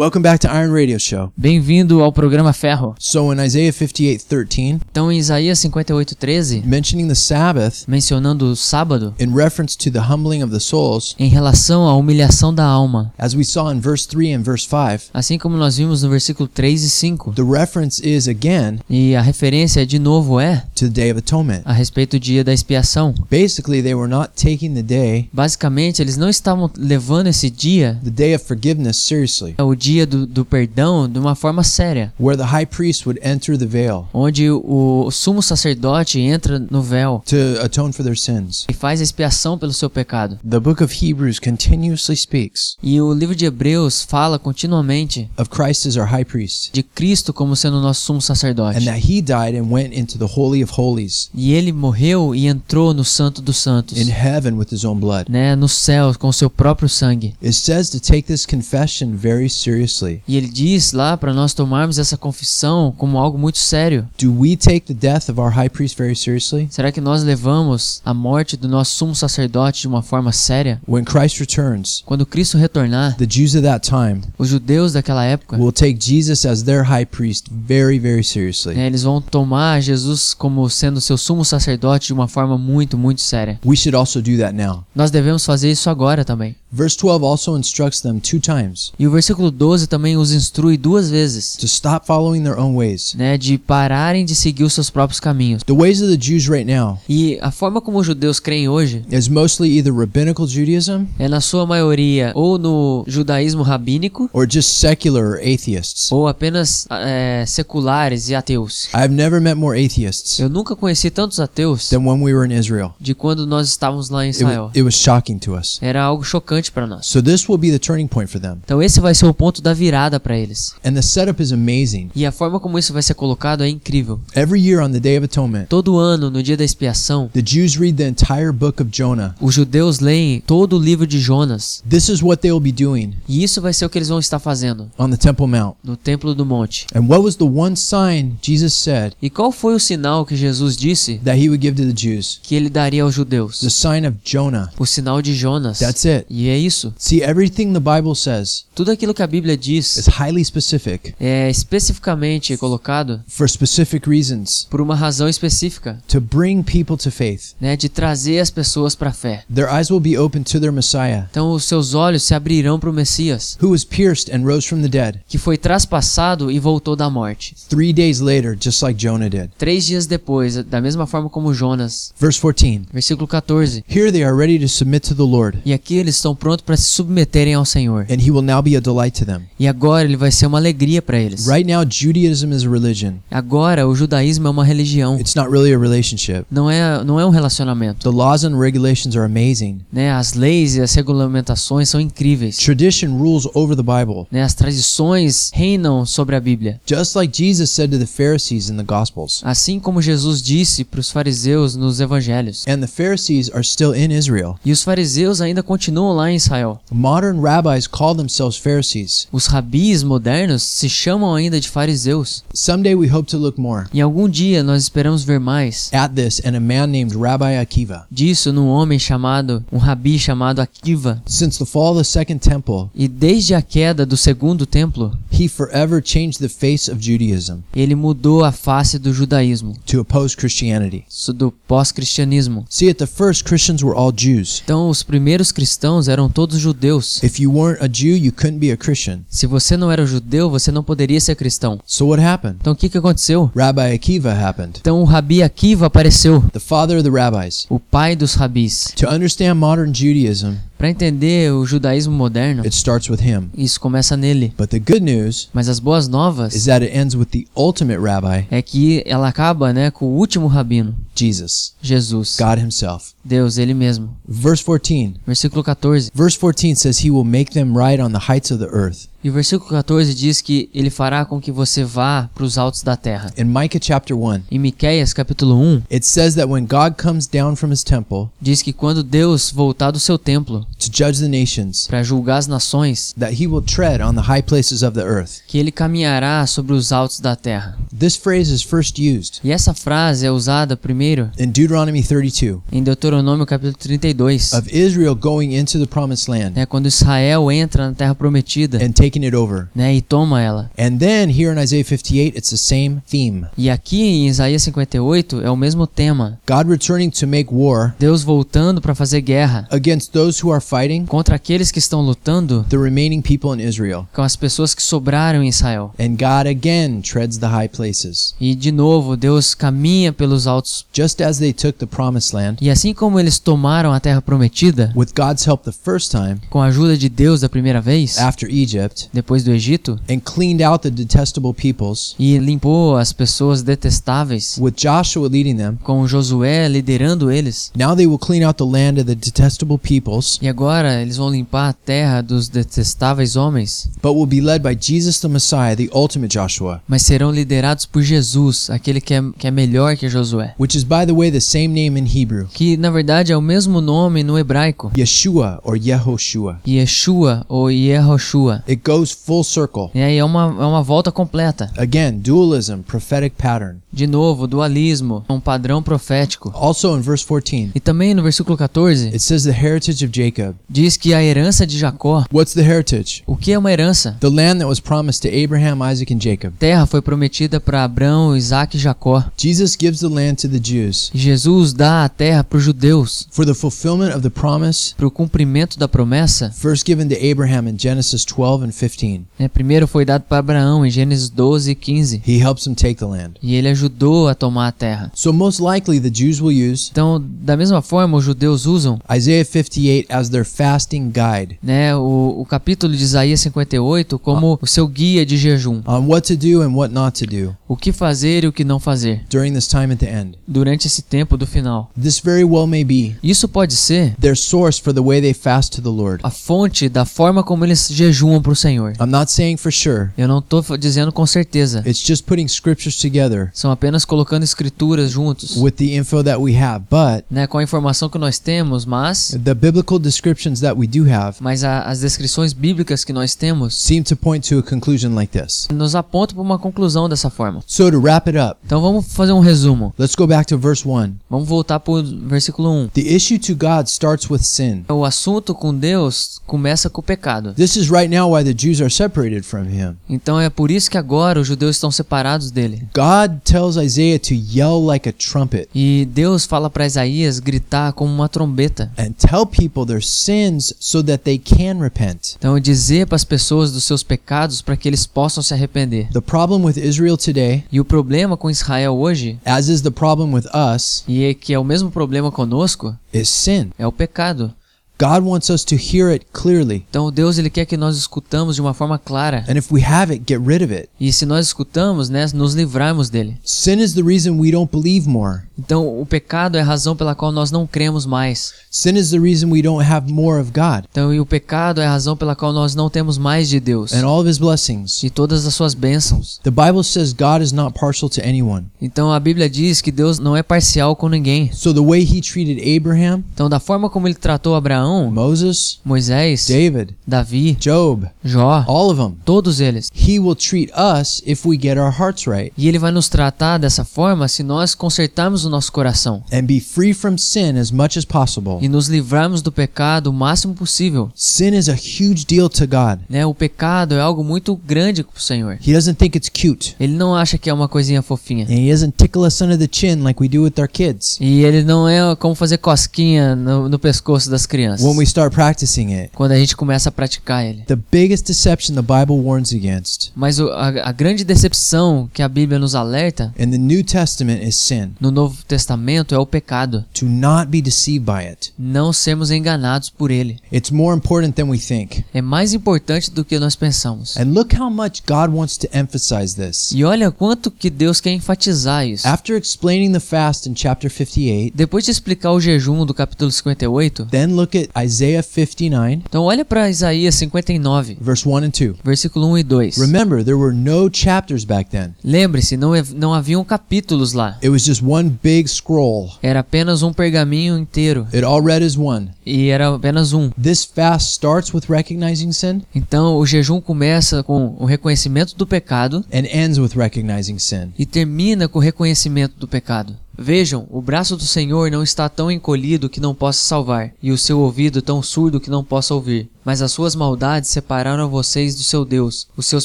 Welcome back to Iron Radio Show. Bem-vindo ao programa Ferro. So in Isaiah 58:13, Então, em Isaías 58:13, mentioning the Sabbath mencionando o sábado, in reference to the humbling of the souls, em relação à humilhação da alma, as we saw in verse 3 and verse 5, assim como nós vimos no versículo 3 e 5. the reference is again E a referência de novo é to the Day of Atonement. a respeito do dia da expiação. Basically, they were not taking the day, Basicamente, eles não estavam levando esse dia, the day of forgiveness, seriously. o dia dia do, do perdão de uma forma séria, where the high priest would enter the veil onde o, sumo sacerdote entra no véu to atone for their sins. e faz expiação pelo seu pecado. The book of Hebrews continuously speaks E o livro de Hebreus fala continuamente of Christ as our high priest de Cristo como sendo o nosso sumo sacerdote. and that he died and went into the Holy of Holies E ele morreu e entrou no Santo dos Santos, in heaven with his own blood. né, no céu com o seu próprio sangue. It says to take this confession very seriously. E ele diz lá para nós tomarmos essa confissão como algo muito sério. Do we take the death of our high priest very seriously? Será que nós levamos a morte do nosso sumo sacerdote de uma forma séria? When Christ returns, Quando Cristo retornar, the Jews of that time os judeus daquela época, will take Jesus as their high priest very, very seriously. né, eles vão tomar Jesus como sendo seu sumo sacerdote de uma forma muito, muito séria. We should also do that now. Nós devemos fazer isso agora também. Verse 12 also instructs them two times E o versículo 12 também os instrui duas vezes, to stop following their own ways. né, de pararem de seguir os seus próprios caminhos. The ways of the Jews right now E a forma como os judeus creem hoje is mostly either rabbinical Judaism é na sua maioria ou no judaísmo rabínico or just secular or atheists. ou apenas é, seculares e ateus. I've never met more atheists Eu nunca conheci tantos ateus than when we were in Israel. de quando nós estávamos lá em It, Israel. wa- it was shocking to us. Era algo chocante para nós. So this will be the turning point for them. Então esse vai ser o ponto da virada para eles. And the setup is amazing. E a forma como isso vai ser colocado é incrível. Every year on the Day of Atonement, Todo ano, no dia da expiação, the Jews read the entire book of Jonah. os judeus leem todo o livro de Jonas. This is what they will be doing E isso vai ser o que eles vão estar fazendo on the Temple Mount. no Templo do Monte. And what was the one sign Jesus said E qual foi o sinal que Jesus disse that he would give to the Jews? que ele daria aos judeus? The sign of Jonah. O sinal de Jonas. That's it. E é isso. See, everything the Bible says Tudo aquilo que a Bíblia diz is highly specific é especificamente colocado for specific reasons por uma razão específica, to bring people to faith. né, de trazer as pessoas para a fé. Their eyes will be open to their Messiah, Então os seus olhos se abrirão para o Messias, who was pierced and rose from the dead que foi traspassado e voltou da morte. three days later, just like Jonah did. Três dias depois, da mesma forma como Jonas. Verse 14 Versículo 14. Here they are ready to submit to the Lord, E aqui eles estão prontos para se submeterem ao Senhor. and he will now be a delight to them. E agora ele vai ser uma alegria para eles. Right now, Judaism is a religion, Agora o judaísmo é uma religião. it's not really a relationship. Não é, não é um relacionamento. The laws and regulations are amazing. Né? As leis e as regulamentações são incríveis. Tradition rules over the Bible. Né? As tradições reinam sobre a Bíblia. Just like Jesus said to the Pharisees in the Gospels. Assim como Jesus disse para os fariseus nos evangelhos. And the Pharisees are still in Israel. E os fariseus ainda continuam lá em Israel. Modern rabbis call themselves Pharisees. Os rabis modernos se chamam ainda de fariseus. Someday we hope to look more E algum dia nós esperamos ver mais at this and a man named Rabbi Akiva. disso num homem chamado, um rabi chamado Akiva. Since the fall of the Second Temple, E desde a queda do segundo templo, he forever changed the face of Judaism ele mudou a face do judaísmo, to oppose Christianity. do pós-cristianismo. See, at the first, Christians were all Jews. Então os primeiros cristãos eram todos judeus. If you weren't a Jew, you couldn't be a Christian. Se você não era judeu, você não poderia ser cristão. So what happened? Então o que, que aconteceu? Rabbi Akiva happened, Então o rabi Akiva apareceu, the father of the rabbis. o pai dos rabis. To understand modern Judaism, Para entender o judaísmo moderno, it starts with him. isso começa nele. But the good news Mas as boas is novas that it ends with the ultimate rabbi, é que ela acaba, né, com o último rabino, Jesus, Jesus, God himself. Deus ele mesmo. Verse 14. Versículo 14. Verse 14 says he will make them ride on the heights of the earth. E o versículo 14 diz que ele fará com que você vá para os altos da terra. In Micah chapter 1, Em Miqueias capítulo 1 it says that when God comes down from his temple diz que quando Deus voltar do seu templo to judge the nations, para julgar as nações, that he will tread on the high places of the earth. que ele caminhará sobre os altos da terra. This phrase is first used E essa frase é usada primeiro in Deuteronomy 32 em Deuteronômio capítulo 32. of Israel going into the promised land É quando Israel entra na terra prometida, and taking it over. né, e toma ela. And then here in Isaiah 58, it's the same theme. E aqui em Isaías 58 é o mesmo tema. God returning to make war Deus voltando para fazer guerra against those who are fighting contra aqueles que estão lutando the remaining people in Israel. com as pessoas que sobraram em Israel. And God again treads the high places. E de novo, Deus caminha pelos altos. Just as they took the promised land, E assim como eles tomaram a terra prometida, with God's help the first time, com a ajuda de Deus da primeira vez, after Egypt, depois do Egito, and cleaned out the detestable peoples, e limpou as pessoas detestáveis, with Joshua leading them, com Josué liderando eles. now they will clean out the land of the detestable peoples, E agora eles vão limpar a terra dos detestáveis homens, but will be led by Jesus the Messiah, the ultimate Joshua, mas serão liderados por Jesus, aquele que é, que é melhor que Josué. which is, by the way, the same name in Hebrew, Que na verdade é o mesmo nome no hebraico, Yeshua or Yehoshua. Yeshua ou Yehoshua. It goes full circle. E aí é uma, é uma volta completa. Again, dualism, prophetic pattern. De novo, dualismo, um padrão profético. Also in verse 14, E também no versículo 14, it says the heritage of Jacob. diz que a herança de Jacó. What's the heritage? O que é uma herança? The land that was promised to Abraham, Isaac, and Jacob. Terra foi prometida para Abraão, Isaac e Jacó. Jesus gives the land to the Jews Jesus dá a terra para os judeus, for the fulfillment of the promise para o cumprimento da promessa. first given to Abraham in Genesis 12 and 15. né? Primeiro foi dado para Abraão em Gênesis 12 e 15. He helps him take the land. E ele ajudou a tomar a terra. So most likely the Jews will use Então, da mesma forma, os judeus usam Isaiah 58 as their fasting guide né, o, o capítulo de Isaías 58 como o seu guia de jejum. on what to do and what not to do O que fazer e o que não fazer during this time at the end. durante esse tempo do final. This very well may be Isso pode ser their source for the way they fast to the Lord. a fonte da forma como eles jejuam para o Senhor. I'm not saying for sure. Eu não estou dizendo com certeza. It's just putting scriptures together São apenas colocando escrituras juntos, with the info that we have, but né, com a informação que nós temos, mas the biblical descriptions that we do have mas a- as descrições bíblicas que nós temos seem to point to a conclusion like this. nos apontam para uma conclusão dessa forma. So to wrap it up, Então vamos fazer um resumo. let's go back to verse 1. Vamos voltar para o versículo 1. The issue to God starts with sin. O assunto com Deus começa com o pecado. This is right now why the Jews are separated from him. Então é por isso que agora os judeus estão separados dele. God tells Isaiah to yell like a trumpet E Deus fala para Isaías gritar como uma trombeta. and tell people their sins so that they can repent. Então dizer para as pessoas dos seus pecados para que eles possam se arrepender. The problem with Israel today, E o problema com Israel hoje, as is the problem with us, e é que é o mesmo problema conosco, is sin. é o pecado. God wants us to hear it clearly. Então Deus ele quer que nós escutamos de uma forma clara. And if we have it, get rid of it. E se nós escutamos, né, nos livrarmos dele. Sin is the reason we don't believe more. Então o pecado é a razão pela qual nós não cremos mais. Sin is the reason we don't have more of God Então e o pecado é a razão pela qual nós não temos mais de Deus and all of his blessings. e todas as suas bênçãos. The Bible says God is not partial to anyone. Então a Bíblia diz que Deus não é parcial com ninguém. So the way he treated Abraham, Então da forma como ele tratou Abraão, Moses, Moisés, David, Davi, Job, Jó, all of them, todos eles. he will treat us if we get our hearts right E ele vai nos tratar dessa forma se nós consertarmos o nosso coração and be free from sin as much as possible. e nos livrarmos do pecado o máximo possível. Sin is a huge deal to God. Né? O pecado é algo muito grande para o Senhor. He doesn't think it's cute. Ele não acha que é uma coisinha fofinha. And he doesn't tickle us under the chin like we do with our kids E ele não é como fazer cosquinha no, no pescoço das crianças. when we start practicing it. Quando a gente começa a praticar ele. The biggest deception the Bible warns against Mas o- a, a grande decepção que a Bíblia nos alerta in the New Testament is sin, no Novo Testamento é o pecado. to not be deceived by it. Não sermos enganados por ele. It's more important than we think. É mais importante do que nós pensamos. And look how much God wants to emphasize this. E olha quanto que Deus quer enfatizar isso. After explaining the fast in chapter 58, Depois de explicar o jejum do capítulo 58, then look at Isaiah 59, então olha para Isaías 59, verse 1 and 2. versículo 1 e 2. Remember, there were no chapters back then. Lembre-se, não, não haviam capítulos lá. It was just one big scroll. Era apenas um pergaminho inteiro. It all read as one. E era apenas um. This fast starts with recognizing sin Então o jejum começa com o reconhecimento do pecado and ends with recognizing sin. e termina com o reconhecimento do pecado. Vejam, o braço do Senhor não está tão encolhido que não possa salvar, e o seu ouvido tão surdo que não possa ouvir. Mas as suas maldades separaram vocês do seu Deus, os seus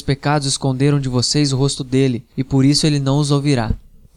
pecados esconderam de vocês o rosto dele, e por isso ele não os ouvirá.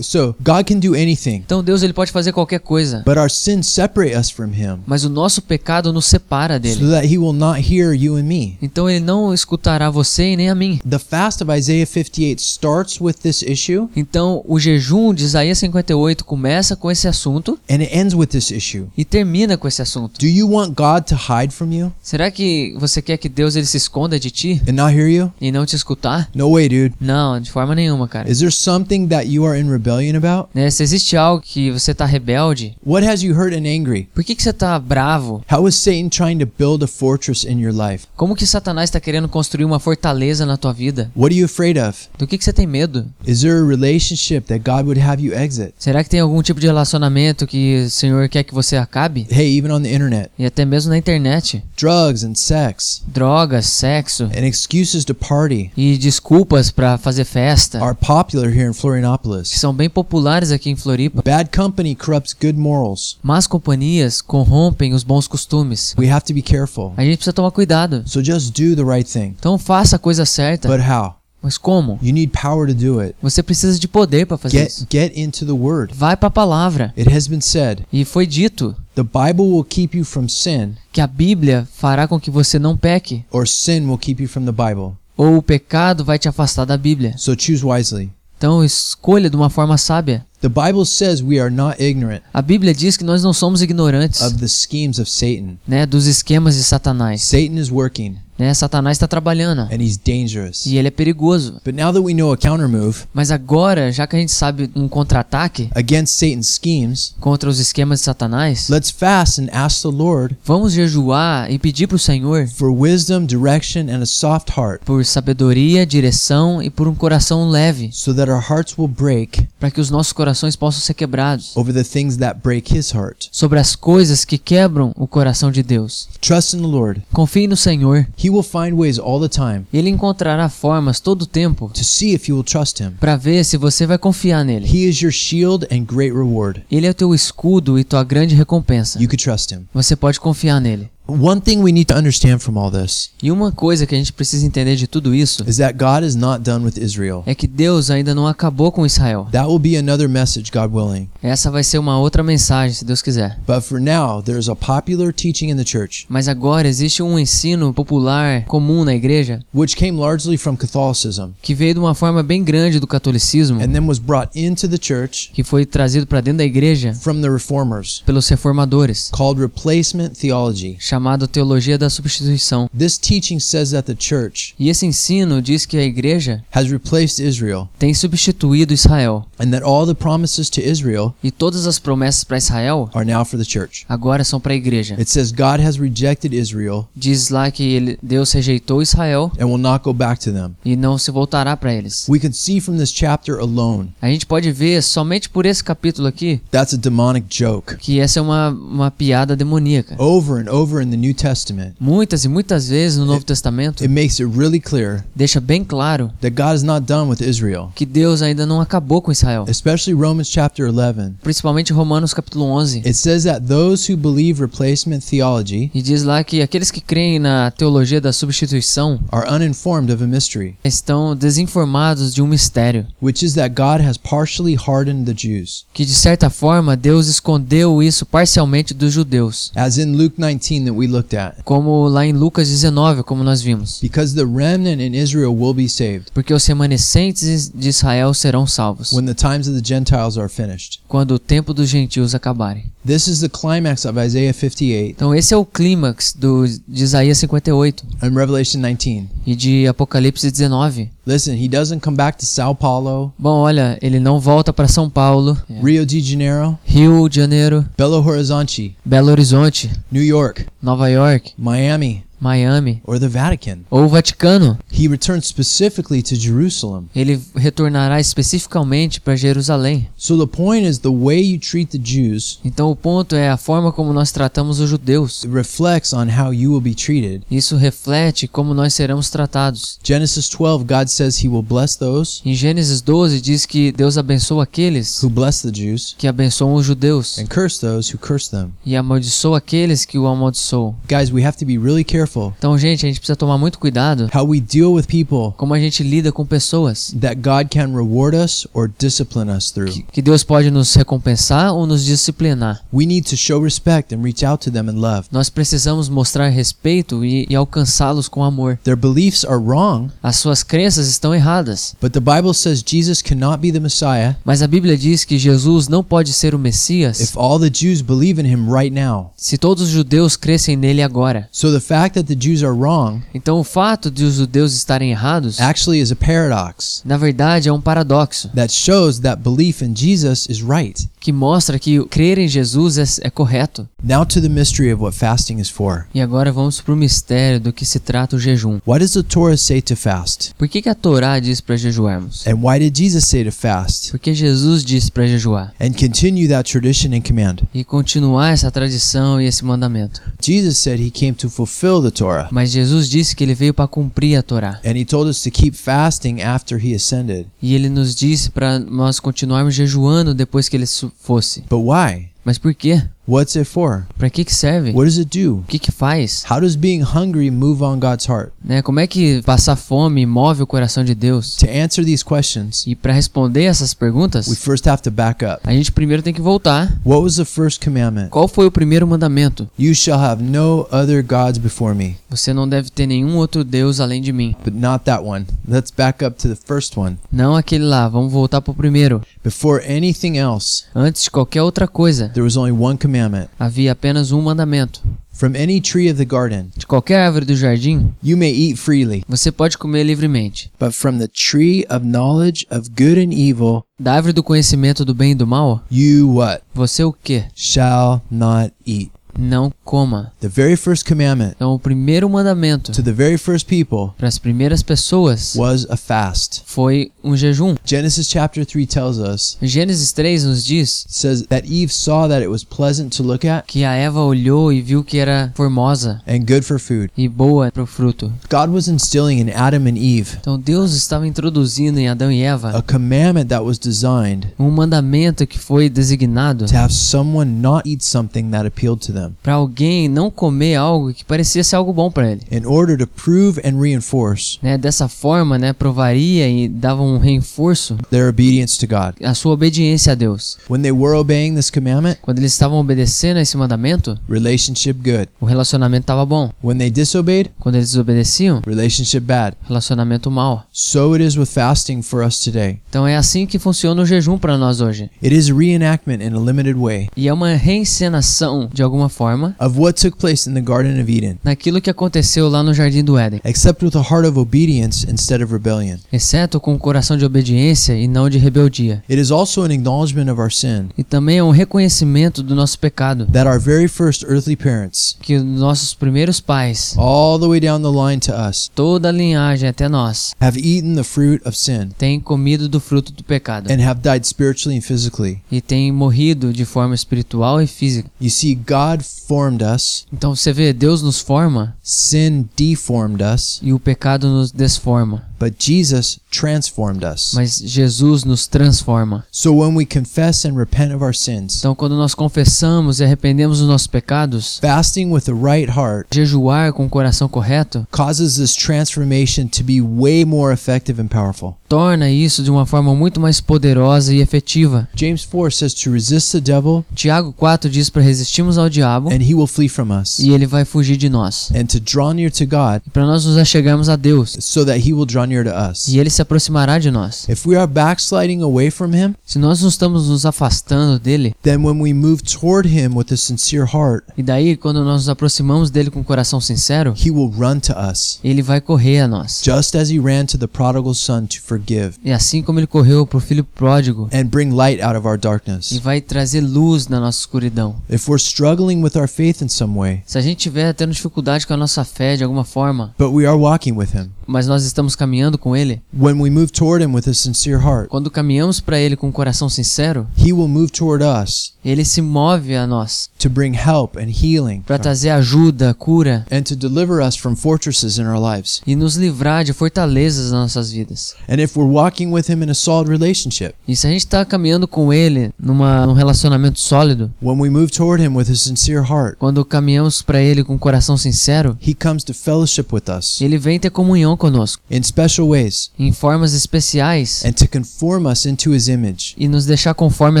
So God can do anything, Então Deus ele pode fazer qualquer coisa, but our sins separate us from Him mas o nosso pecado nos separa so dele. that He will not hear you and me. Então ele não escutará você e nem a mim. The fast of Isaiah 58 starts with this issue Então o jejum de Isaías 58 começa com esse assunto and it ends with this issue. e termina com esse assunto. Do you want God to hide from you Será que você quer que Deus ele se esconda de ti and not hear you? e não te escutar? No way, dude. Não, de forma nenhuma, cara. Is there something that you are in rebellion about? Né, se existe algo que você tá rebelde, What has you hurt and angry? por que, que você tá bravo? How is Satan trying to build a fortress in your life? Como que Satanás está querendo construir uma fortaleza na tua vida? What are you afraid of? Do que, que você tem medo? Is there a relationship that God would have you exit? Será que tem algum tipo de relacionamento que o Senhor quer que você acabe? Hey, even on the internet. E até mesmo na internet. Drugs and sex Drogas, sexo and excuses to party e desculpas pra fazer festa, are popular here in que Florianopolis. são bem populares aqui em Floripa. Bad company corrupts good morals. Más companhias corrompem os bons costumes. We have to be careful. A gente precisa tomar cuidado. So just do the right thing. Então faça a coisa certa. But how? Mas como? You need power to do it. Você precisa de poder para fazer isso. Get get into the word. Vai para a palavra. It has been said, E foi dito the Bible will keep you from sin que a Bíblia fará com que você não peque, or sin will keep you from the Bible. ou o pecado vai te afastar da Bíblia. So choose wisely. Então escolha de uma forma sábia. The Bible says we are not ignorant A Bíblia diz que nós não somos ignorantes, of the schemes of Satan. né, dos esquemas de Satanás. Satan is working Né? Satanás está trabalhando and he's dangerous. e ele é perigoso. But now that we know a counter move Mas agora, já que a gente sabe um contra-ataque against Satan's schemes, contra os esquemas de Satanás, let's fast and ask the Lord vamos jejuar e pedir para o Senhor for wisdom, direction, and a soft heart por sabedoria, direção e por um coração leve, so that our hearts will break para que os nossos corações possam ser quebrados over the things that break his heart. sobre as coisas que quebram o coração de Deus. Trust in the Lord. Confie no Senhor. He will find ways all the time Ele encontrará formas todo o tempo to see if you will trust him. para ver se você vai confiar nele. He is your shield and great reward. Ele é o teu escudo e tua grande recompensa. You could trust him. Você pode confiar nele. One thing we need to understand from all this E uma coisa que a gente precisa entender de tudo isso is that God is not done with Israel. é que Deus ainda não acabou com Israel. That will be another message, God willing. Essa vai ser uma outra mensagem, se Deus quiser. But for now, there's a popular teaching in the church, Mas agora existe um ensino popular comum na igreja which came largely from Catholicism que veio de uma forma bem grande do catolicismo, and then was brought into the church que foi trazido para dentro da igreja from the reformers, pelos reformadores, called replacement theology. Chamado teologia da substituição. This teaching says that the church E esse ensino diz que a igreja has replaced Israel tem substituído Israel and that all the promises to Israel e todas as promessas para Israel are now for the church. agora são para a igreja. It says God has rejected Israel Diz lá que ele, Deus rejeitou Israel and will not go back to them. e não se voltará para eles. We can see from this chapter alone A gente pode ver somente por esse capítulo aqui that's a demonic joke. que essa é uma, uma piada demoníaca. Over and over in the New Testament, Muitas e muitas vezes no Novo Testamento it makes it really clear deixa bem claro that God is not done with Israel, que Deus ainda não acabou com Israel. especially Romans chapter 11. Principalmente Romanos capítulo 11. It says that those who believe replacement theology E diz lá que aqueles que creem na teologia da substituição are uninformed of a mystery, estão desinformados de um mistério, which is that God has partially hardened the Jews, que de certa forma Deus escondeu isso parcialmente dos judeus, as in Luke 19 that we looked at, como lá em Lucas 19, como nós vimos. because the remnant in Israel will be saved Porque os remanescentes de Israel serão salvos when the times of the Gentiles are finished. quando o tempo dos gentios acabarem. This is the climax of Isaiah 58 Então esse é o clímax do de Isaías 58 and Revelation 19. e de Apocalipse 19. Listen, he doesn't come back to Sao Paulo, Bom, olha, ele não volta para São Paulo, Rio de Janeiro, Rio de Janeiro, Belo Horizonte, Belo Horizonte, New York, Nova York, Miami, Miami or the Vatican. ou o Vaticano. He returns specifically to Jerusalem. Ele retornará especificamente para Jerusalém. So the point is the way you treat the Jews Então o ponto é a forma como nós tratamos os judeus. reflects on how you will be treated. Isso reflete como nós seremos tratados. Genesis 12, God says he will bless those Em Gênesis 12 diz que Deus abençoa aqueles who bless the Jews que abençoam os judeus and curse those who curse them. e amaldiçoa aqueles que o amaldiçoam. Guys, we have to be really careful careful Então, gente, a gente precisa tomar muito cuidado how we deal with people como a gente lida com pessoas that God can reward us or discipline us through. que, Deus pode nos recompensar ou nos disciplinar. We need to show respect and reach out to them in love. Nós precisamos mostrar respeito e, e alcançá-los com amor. Their beliefs are wrong, As suas crenças estão erradas, but the Bible says Jesus cannot be the Messiah mas a Bíblia diz que Jesus não pode ser o Messias if all the Jews believe in him right now. se todos os judeus crescem nele agora. So the fact that the Jews are wrong Então, o fato de os judeus estarem errados, actually is a paradox na verdade, é um paradoxo that shows that belief in Jesus is right. que mostra que crer em Jesus é, é correto. Now to the mystery of what fasting is for. E agora vamos para o mistério do que se trata o jejum. Why does the Torah say to fast? Por que, que a Torá diz para jejuarmos? And why did Jesus say to fast? Porque Jesus disse para jejuar And continue that tradition and command. e continuar essa tradição e esse mandamento. Jesus said he came to fulfill the Torah. Mas Jesus disse que ele veio para cumprir a Torá. And he told us to keep fasting after he ascended. E ele nos disse para nós continuarmos jejuando depois que ele fosse. But why? Mas por quê? What's it for? Para que que serve? What does it do? O que que faz? How does being hungry move on God's heart? Né? Como é que passar fome move o coração de Deus? To answer these questions, E para responder essas we perguntas, first have to back up. a gente primeiro tem que voltar. What was the first commandment? Qual foi o primeiro mandamento? You shall have no other gods before me. Você não deve ter nenhum outro Deus além de mim. But not that one. Let's back up to the first one. Não aquele lá, vamos voltar pro primeiro. Before anything else, Antes de qualquer outra coisa, there was only one commandment. havia apenas um mandamento. From any tree of the garden, De qualquer árvore do jardim, you may eat freely, você pode comer livremente. but from the tree of knowledge of good and evil, Da árvore do conhecimento do bem e do mal, you what? você o que? Shall not eat. Não coma. The very first commandment Então, o primeiro mandamento to the very first people para as primeiras pessoas was a fast. foi um jejum. Genesis chapter 3 tells us Gênesis 3 nos diz says that Eve saw that it was pleasant to look at que a Eva olhou e viu que era formosa and good for food. e boa para o fruto. God was instilling in Adam and Eve Então Deus estava introduzindo em Adão e a Eva commandment that was designed um mandamento que foi designado to have someone not eat something that appealed to them para alguém não comer algo que parecia ser algo bom para ele. in order to prove and reinforce Né? Dessa forma, né, provaria e dava um reforço their obedience to God. à sua obediência a Deus. When they were obeying this commandment, Quando eles estavam obedecendo a esse mandamento, relationship good. o relacionamento estava bom. When they disobeyed, Quando eles desobedeciam, relationship bad. relacionamento mal. So it is with fasting for us today. Então é assim que funciona o jejum para nós hoje. It is a reenactment in a limited way E é uma reencenação, de alguma forma, of what took place in the Garden of Eden, naquilo que aconteceu lá no Jardim do Éden. except with a heart of obedience instead of rebellion. Exceto com o coração de obediência e não de rebeldia. It is also an acknowledgement of our sin E também é um reconhecimento do nosso pecado. that our very first earthly parents, Que os nossos primeiros pais, all the way down the line to us, toda a linhagem até nós, have eaten the fruit of sin têm comido do fruto do pecado. and have died spiritually and physically. E têm morrido de forma espiritual e física. You see, God formed us, Então você vê, Deus nos forma sin deformed us, e o pecado nos desforma. But Jesus transformed us. Mas Jesus nos transforma. So when we confess and repent of our sins, Então quando nós confessamos e arrependemos dos nossos pecados, fasting with the right heart jejuar com o coração correto causes this transformation to be way more effective and powerful. torna isso de uma forma muito mais poderosa e efetiva. James 4 says to resist the devil Tiago 4 diz para resistirmos ao diabo and he will flee from us, e ele vai fugir de nós. and to draw near to God para nós nos achegarmos a Deus so that he will draw near to us. e ele se aproximará de nós. If we are backsliding away from him, Se nós não estamos nos afastando dele, then when we move toward him with a sincere heart, e daí quando nós nos aproximamos dele com o coração sincero, he will run to us, ele vai correr a nós. just as he ran to the prodigal son to forgive E assim como ele correu pro filho pródigo and bring light out of our e darkness. vai trazer luz na nossa escuridão. If we're struggling with our faith in some way, Se a gente tiver tendo dificuldade com a nossa fé de alguma forma, but we are walking with him, mas nós estamos caminhando caminhando com Ele, when we move toward Him with a sincere heart, quando caminhamos para Ele com um coração sincero, He will move toward us Ele se move a nós to bring help and healing para trazer ajuda, cura and to deliver us from fortresses in our lives. e nos livrar de fortalezas nas nossas vidas. And if we're walking with Him in a solid relationship, E se a gente está caminhando com Ele numa, num relacionamento sólido, when we move toward Him with a sincere heart, quando caminhamos para Ele com um coração sincero, He comes to fellowship with us Ele vem ter comunhão conosco in special ways em formas especiais and to conform us into His image e nos deixar conforme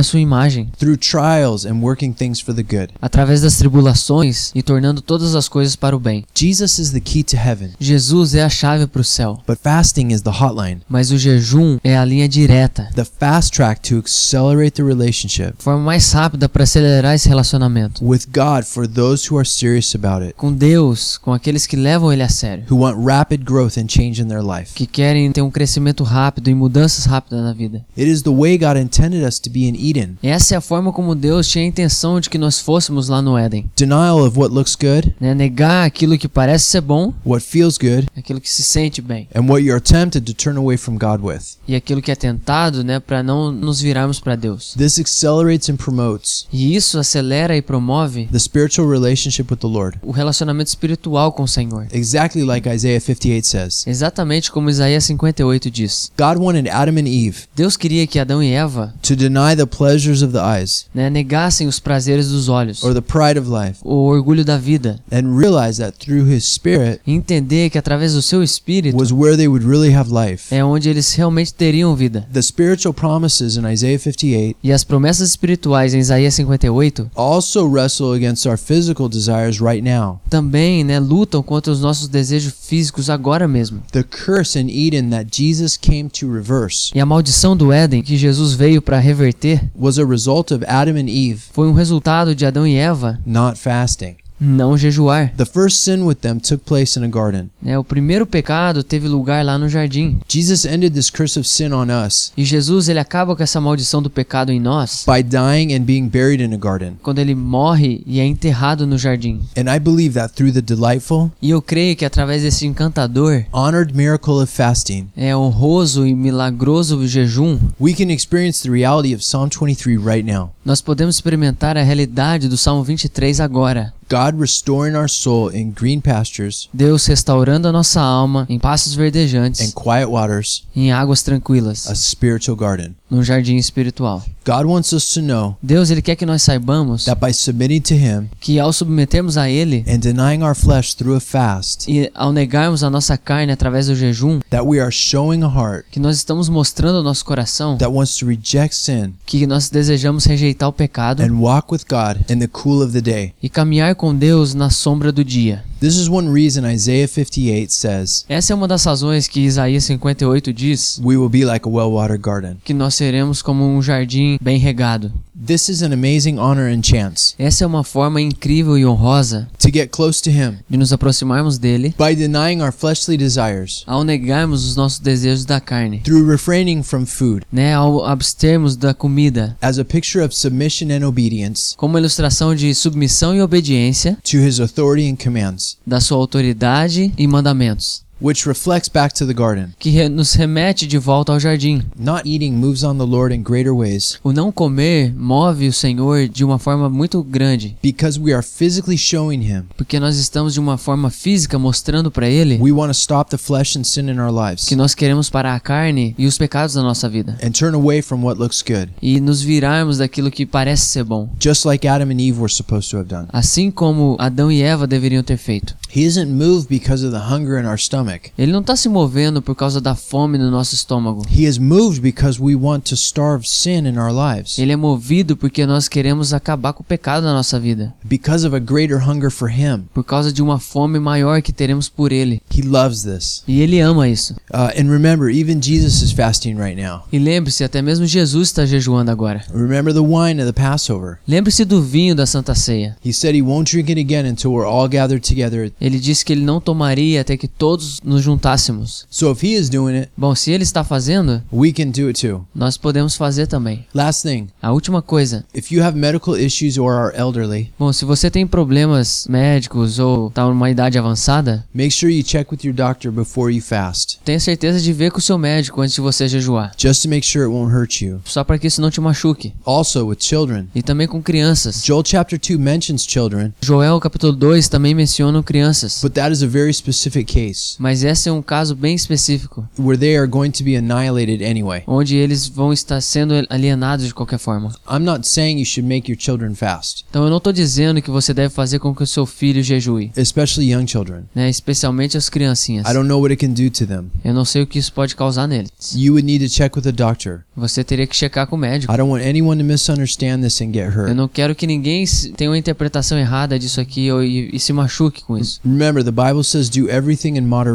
a sua imagem, through trials and working things for the good. através das tribulações e tornando todas as coisas para o bem. Jesus is the key to heaven, Jesus é a chave para o céu, but fasting is the hotline, mas o jejum é a linha direta, the fast track to accelerate the relationship forma mais rápida para acelerar esse relacionamento with God for those who are serious about it, com Deus, com aqueles que levam Ele a sério, who want rapid growth and change in their life. Que querem ter um crescimento rápido e mudanças rápidas na vida. It is the way God intended us to be in Eden. Essa é a forma como Deus tinha a intenção de que nós fôssemos lá no Éden. Denial of what looks good, Né? Negar aquilo que parece ser bom, what feels good, aquilo que se sente bem, and what you're tempted to turn away from God with. e aquilo que é tentado, né, para não nos virarmos para Deus. This accelerates and promotes E isso acelera e promove the spiritual relationship with the Lord. o relacionamento espiritual com o Senhor. Exactly like Isaiah 58 says. Exatamente como Isaías 58 diz. God wanted Adam and Eve Deus queria que Adão e Eva to deny the pleasures of the eyes né, negassem os prazeres dos olhos, or the pride of life o orgulho da vida, and realize that through his spirit e entender que através do seu espírito was where they would really have life. é onde eles realmente teriam vida. The spiritual promises in Isaiah 58 E as promessas espirituais em Isaías 58 also wrestle against our physical desires right now. também né, lutam contra os nossos desejos físicos agora mesmo. The curse in Eden that Jesus came to reverse E a maldição do Éden que Jesus veio para reverter was a result of Adam and Eve foi um resultado de Adão e Eva not fasting. Não jejuar. The first sin with them took place in a garden. Né? O primeiro pecado teve lugar lá no jardim. Jesus ended this curse of sin on us E Jesus ele acaba com essa maldição do pecado em nós by dying and being buried in a garden. quando ele morre e é enterrado no jardim. And I believe that through the delightful, E eu creio que através desse encantador, honored miracle of fasting, é honroso e milagroso jejum, we can experience the reality of Psalm 23 right now. nós podemos experimentar a realidade do Salmo 23 agora. God restoring our soul in green pastures Deus restaurando a nossa alma em passos and verdejantes, quiet waters, em águas tranquilas, a spiritual garden. num jardim espiritual. God wants us to know Deus ele quer que nós saibamos that by submitting to Him que ao submetermos a ele and denying our flesh through a fast, e ao negarmos a nossa carne através do jejum, that we are showing a heart que nós estamos mostrando ao nosso coração that wants to reject sin que nós desejamos rejeitar o pecado and walk with God in the cool of the day. e caminhar com Deus na sombra do dia. This is one reason Isaiah 58 says, Essa é uma das razões que Isaías 58 diz We will be like a well watered garden. que nós seremos como um jardim bem regado. This is an amazing honor and chance Essa é uma forma incrível e honrosa to get close to Him. de nos aproximarmos dele by denying our fleshly desires, ao negarmos os nossos desejos da carne, through refraining from food, né, ao abstermos da comida, as a picture of submission and obedience como ilustração de submissão e obediência to His authority and commands, da sua autoridade e mandamentos, which reflects back to the garden. que nos remete de volta ao jardim. Not eating moves on the Lord in greater ways O não comer move o Senhor de uma forma muito grande, because we are physically showing Him porque nós estamos de uma forma física mostrando para ele we want to stop the flesh and sin in our lives que nós queremos parar a carne e os pecados da nossa vida and turn away from what looks good, e nos virarmos daquilo que parece ser bom, just like Adam and Eve were supposed to have done. assim como Adão e Eva deveriam ter feito. He isn't moved because of the hunger in our stomach. Ele não está se movendo por causa da fome no nosso estômago. He is moved because we want to starve sin in our lives. Ele é movido porque nós queremos acabar com o pecado na nossa vida, Because of a greater hunger for Him. por causa de uma fome maior que teremos por ele. He loves this. E ele ama isso. Uh, and remember, even Jesus is fasting right now. E lembre-se, até mesmo Jesus está jejuando agora. Remember the wine of the Passover. Lembre-se do vinho da Santa Ceia. He said he won't drink it again until we're all gathered together. Ele disse que ele não tomaria até que todos nos, nos juntássemos. So if he is doing it, Bom, se ele está fazendo, we can do it too. nós podemos fazer também. Last thing, A última coisa. if you have medical issues or are elderly, Bom, se você tem problemas médicos ou está numa idade avançada, make sure you check with your doctor before you fast, tenha certeza de ver com o seu médico antes de você jejuar. just to make sure it won't hurt you. Só para que isso não te machuque. Also, with children, E também com crianças. Joel chapter 2 mentions children, Joel capítulo 2 também menciona crianças. but that is a very specific case Mas esse é um caso bem específico, where they are going to be annihilated anyway. onde eles vão estar sendo alienados de qualquer forma. I'm not saying you should make your children fast, Então eu não estou dizendo que você deve fazer com que o seu filho jejue, especially young children. né? especialmente as criancinhas. I don't know what it can do to them. Eu não sei o que isso pode causar neles. You would need to check with a doctor. Você teria que checar com o médico. I don't want anyone to misunderstand this and get Eu hurt. não quero que ninguém tenha uma interpretação errada disso aqui ou- e, e se machuque com isso. Remember, the Bible says do everything in moderation.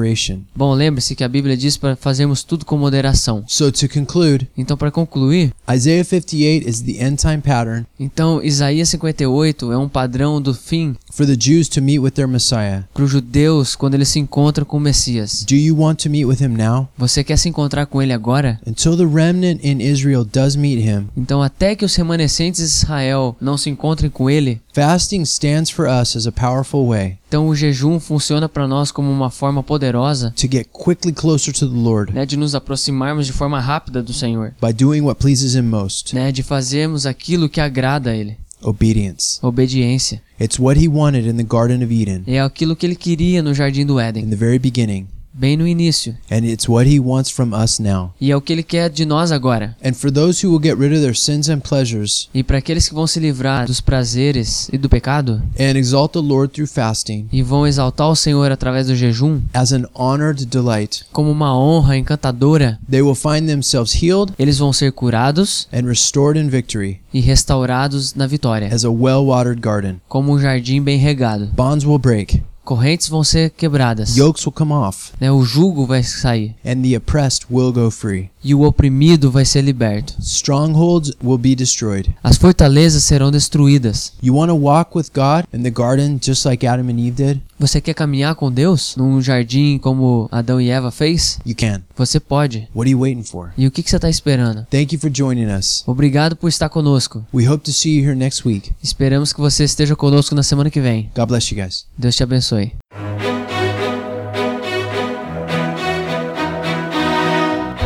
Bom, lembre-se que a Bíblia diz para fazermos tudo com moderação. So, to conclude, Então, para concluir, Isaiah 58 is the end time pattern então Isaías 58 é um padrão do fim for the Jews to meet with their Messiah. para os judeus quando eles se encontram com o Messias. Do you want to meet with him now? Você quer se encontrar com ele agora? Until the remnant in Israel does meet him, Então, até que os remanescentes de Israel não se encontrem com ele, fasting stands for us as a powerful way então o jejum funciona para nós como uma forma poderosa to get quickly closer to the Lord né, de nos aproximarmos de forma rápida do Senhor, by doing what pleases him most né, de fazermos aquilo que agrada a ele. obedience. Obediência. It's what he wanted in the Garden of Eden É aquilo que ele queria no jardim do in Éden, the very beginning, bem no início. and it's what he wants from us now. E é o que ele quer de nós agora. And for those who will get rid of their sins and pleasures E para aqueles que vão se livrar dos prazeres e do pecado and exalt the Lord through fasting e vão exaltar o Senhor através do jejum as an honored delight, como uma honra encantadora, they will find themselves healed eles vão ser curados and restored in victory e restaurados na vitória, as a well watered garden. como um jardim bem regado. Bonds will break, Correntes vão ser quebradas, yokes will come off, né? o jugo vai sair and the oppressed will go free. e o oprimido vai ser liberto. Strongholds will be destroyed. As fortalezas serão destruídas. You want to walk with God in the garden just like Adam and Eve did? Você quer caminhar com Deus num jardim como Adão e Eva fez? You can. Você pode. What are you waiting for? E o que, que você está esperando? Thank you for joining us. Obrigado por estar conosco. We hope to see you here next week. Esperamos que você esteja conosco na semana que vem. God bless you guys. Deus te abençoe.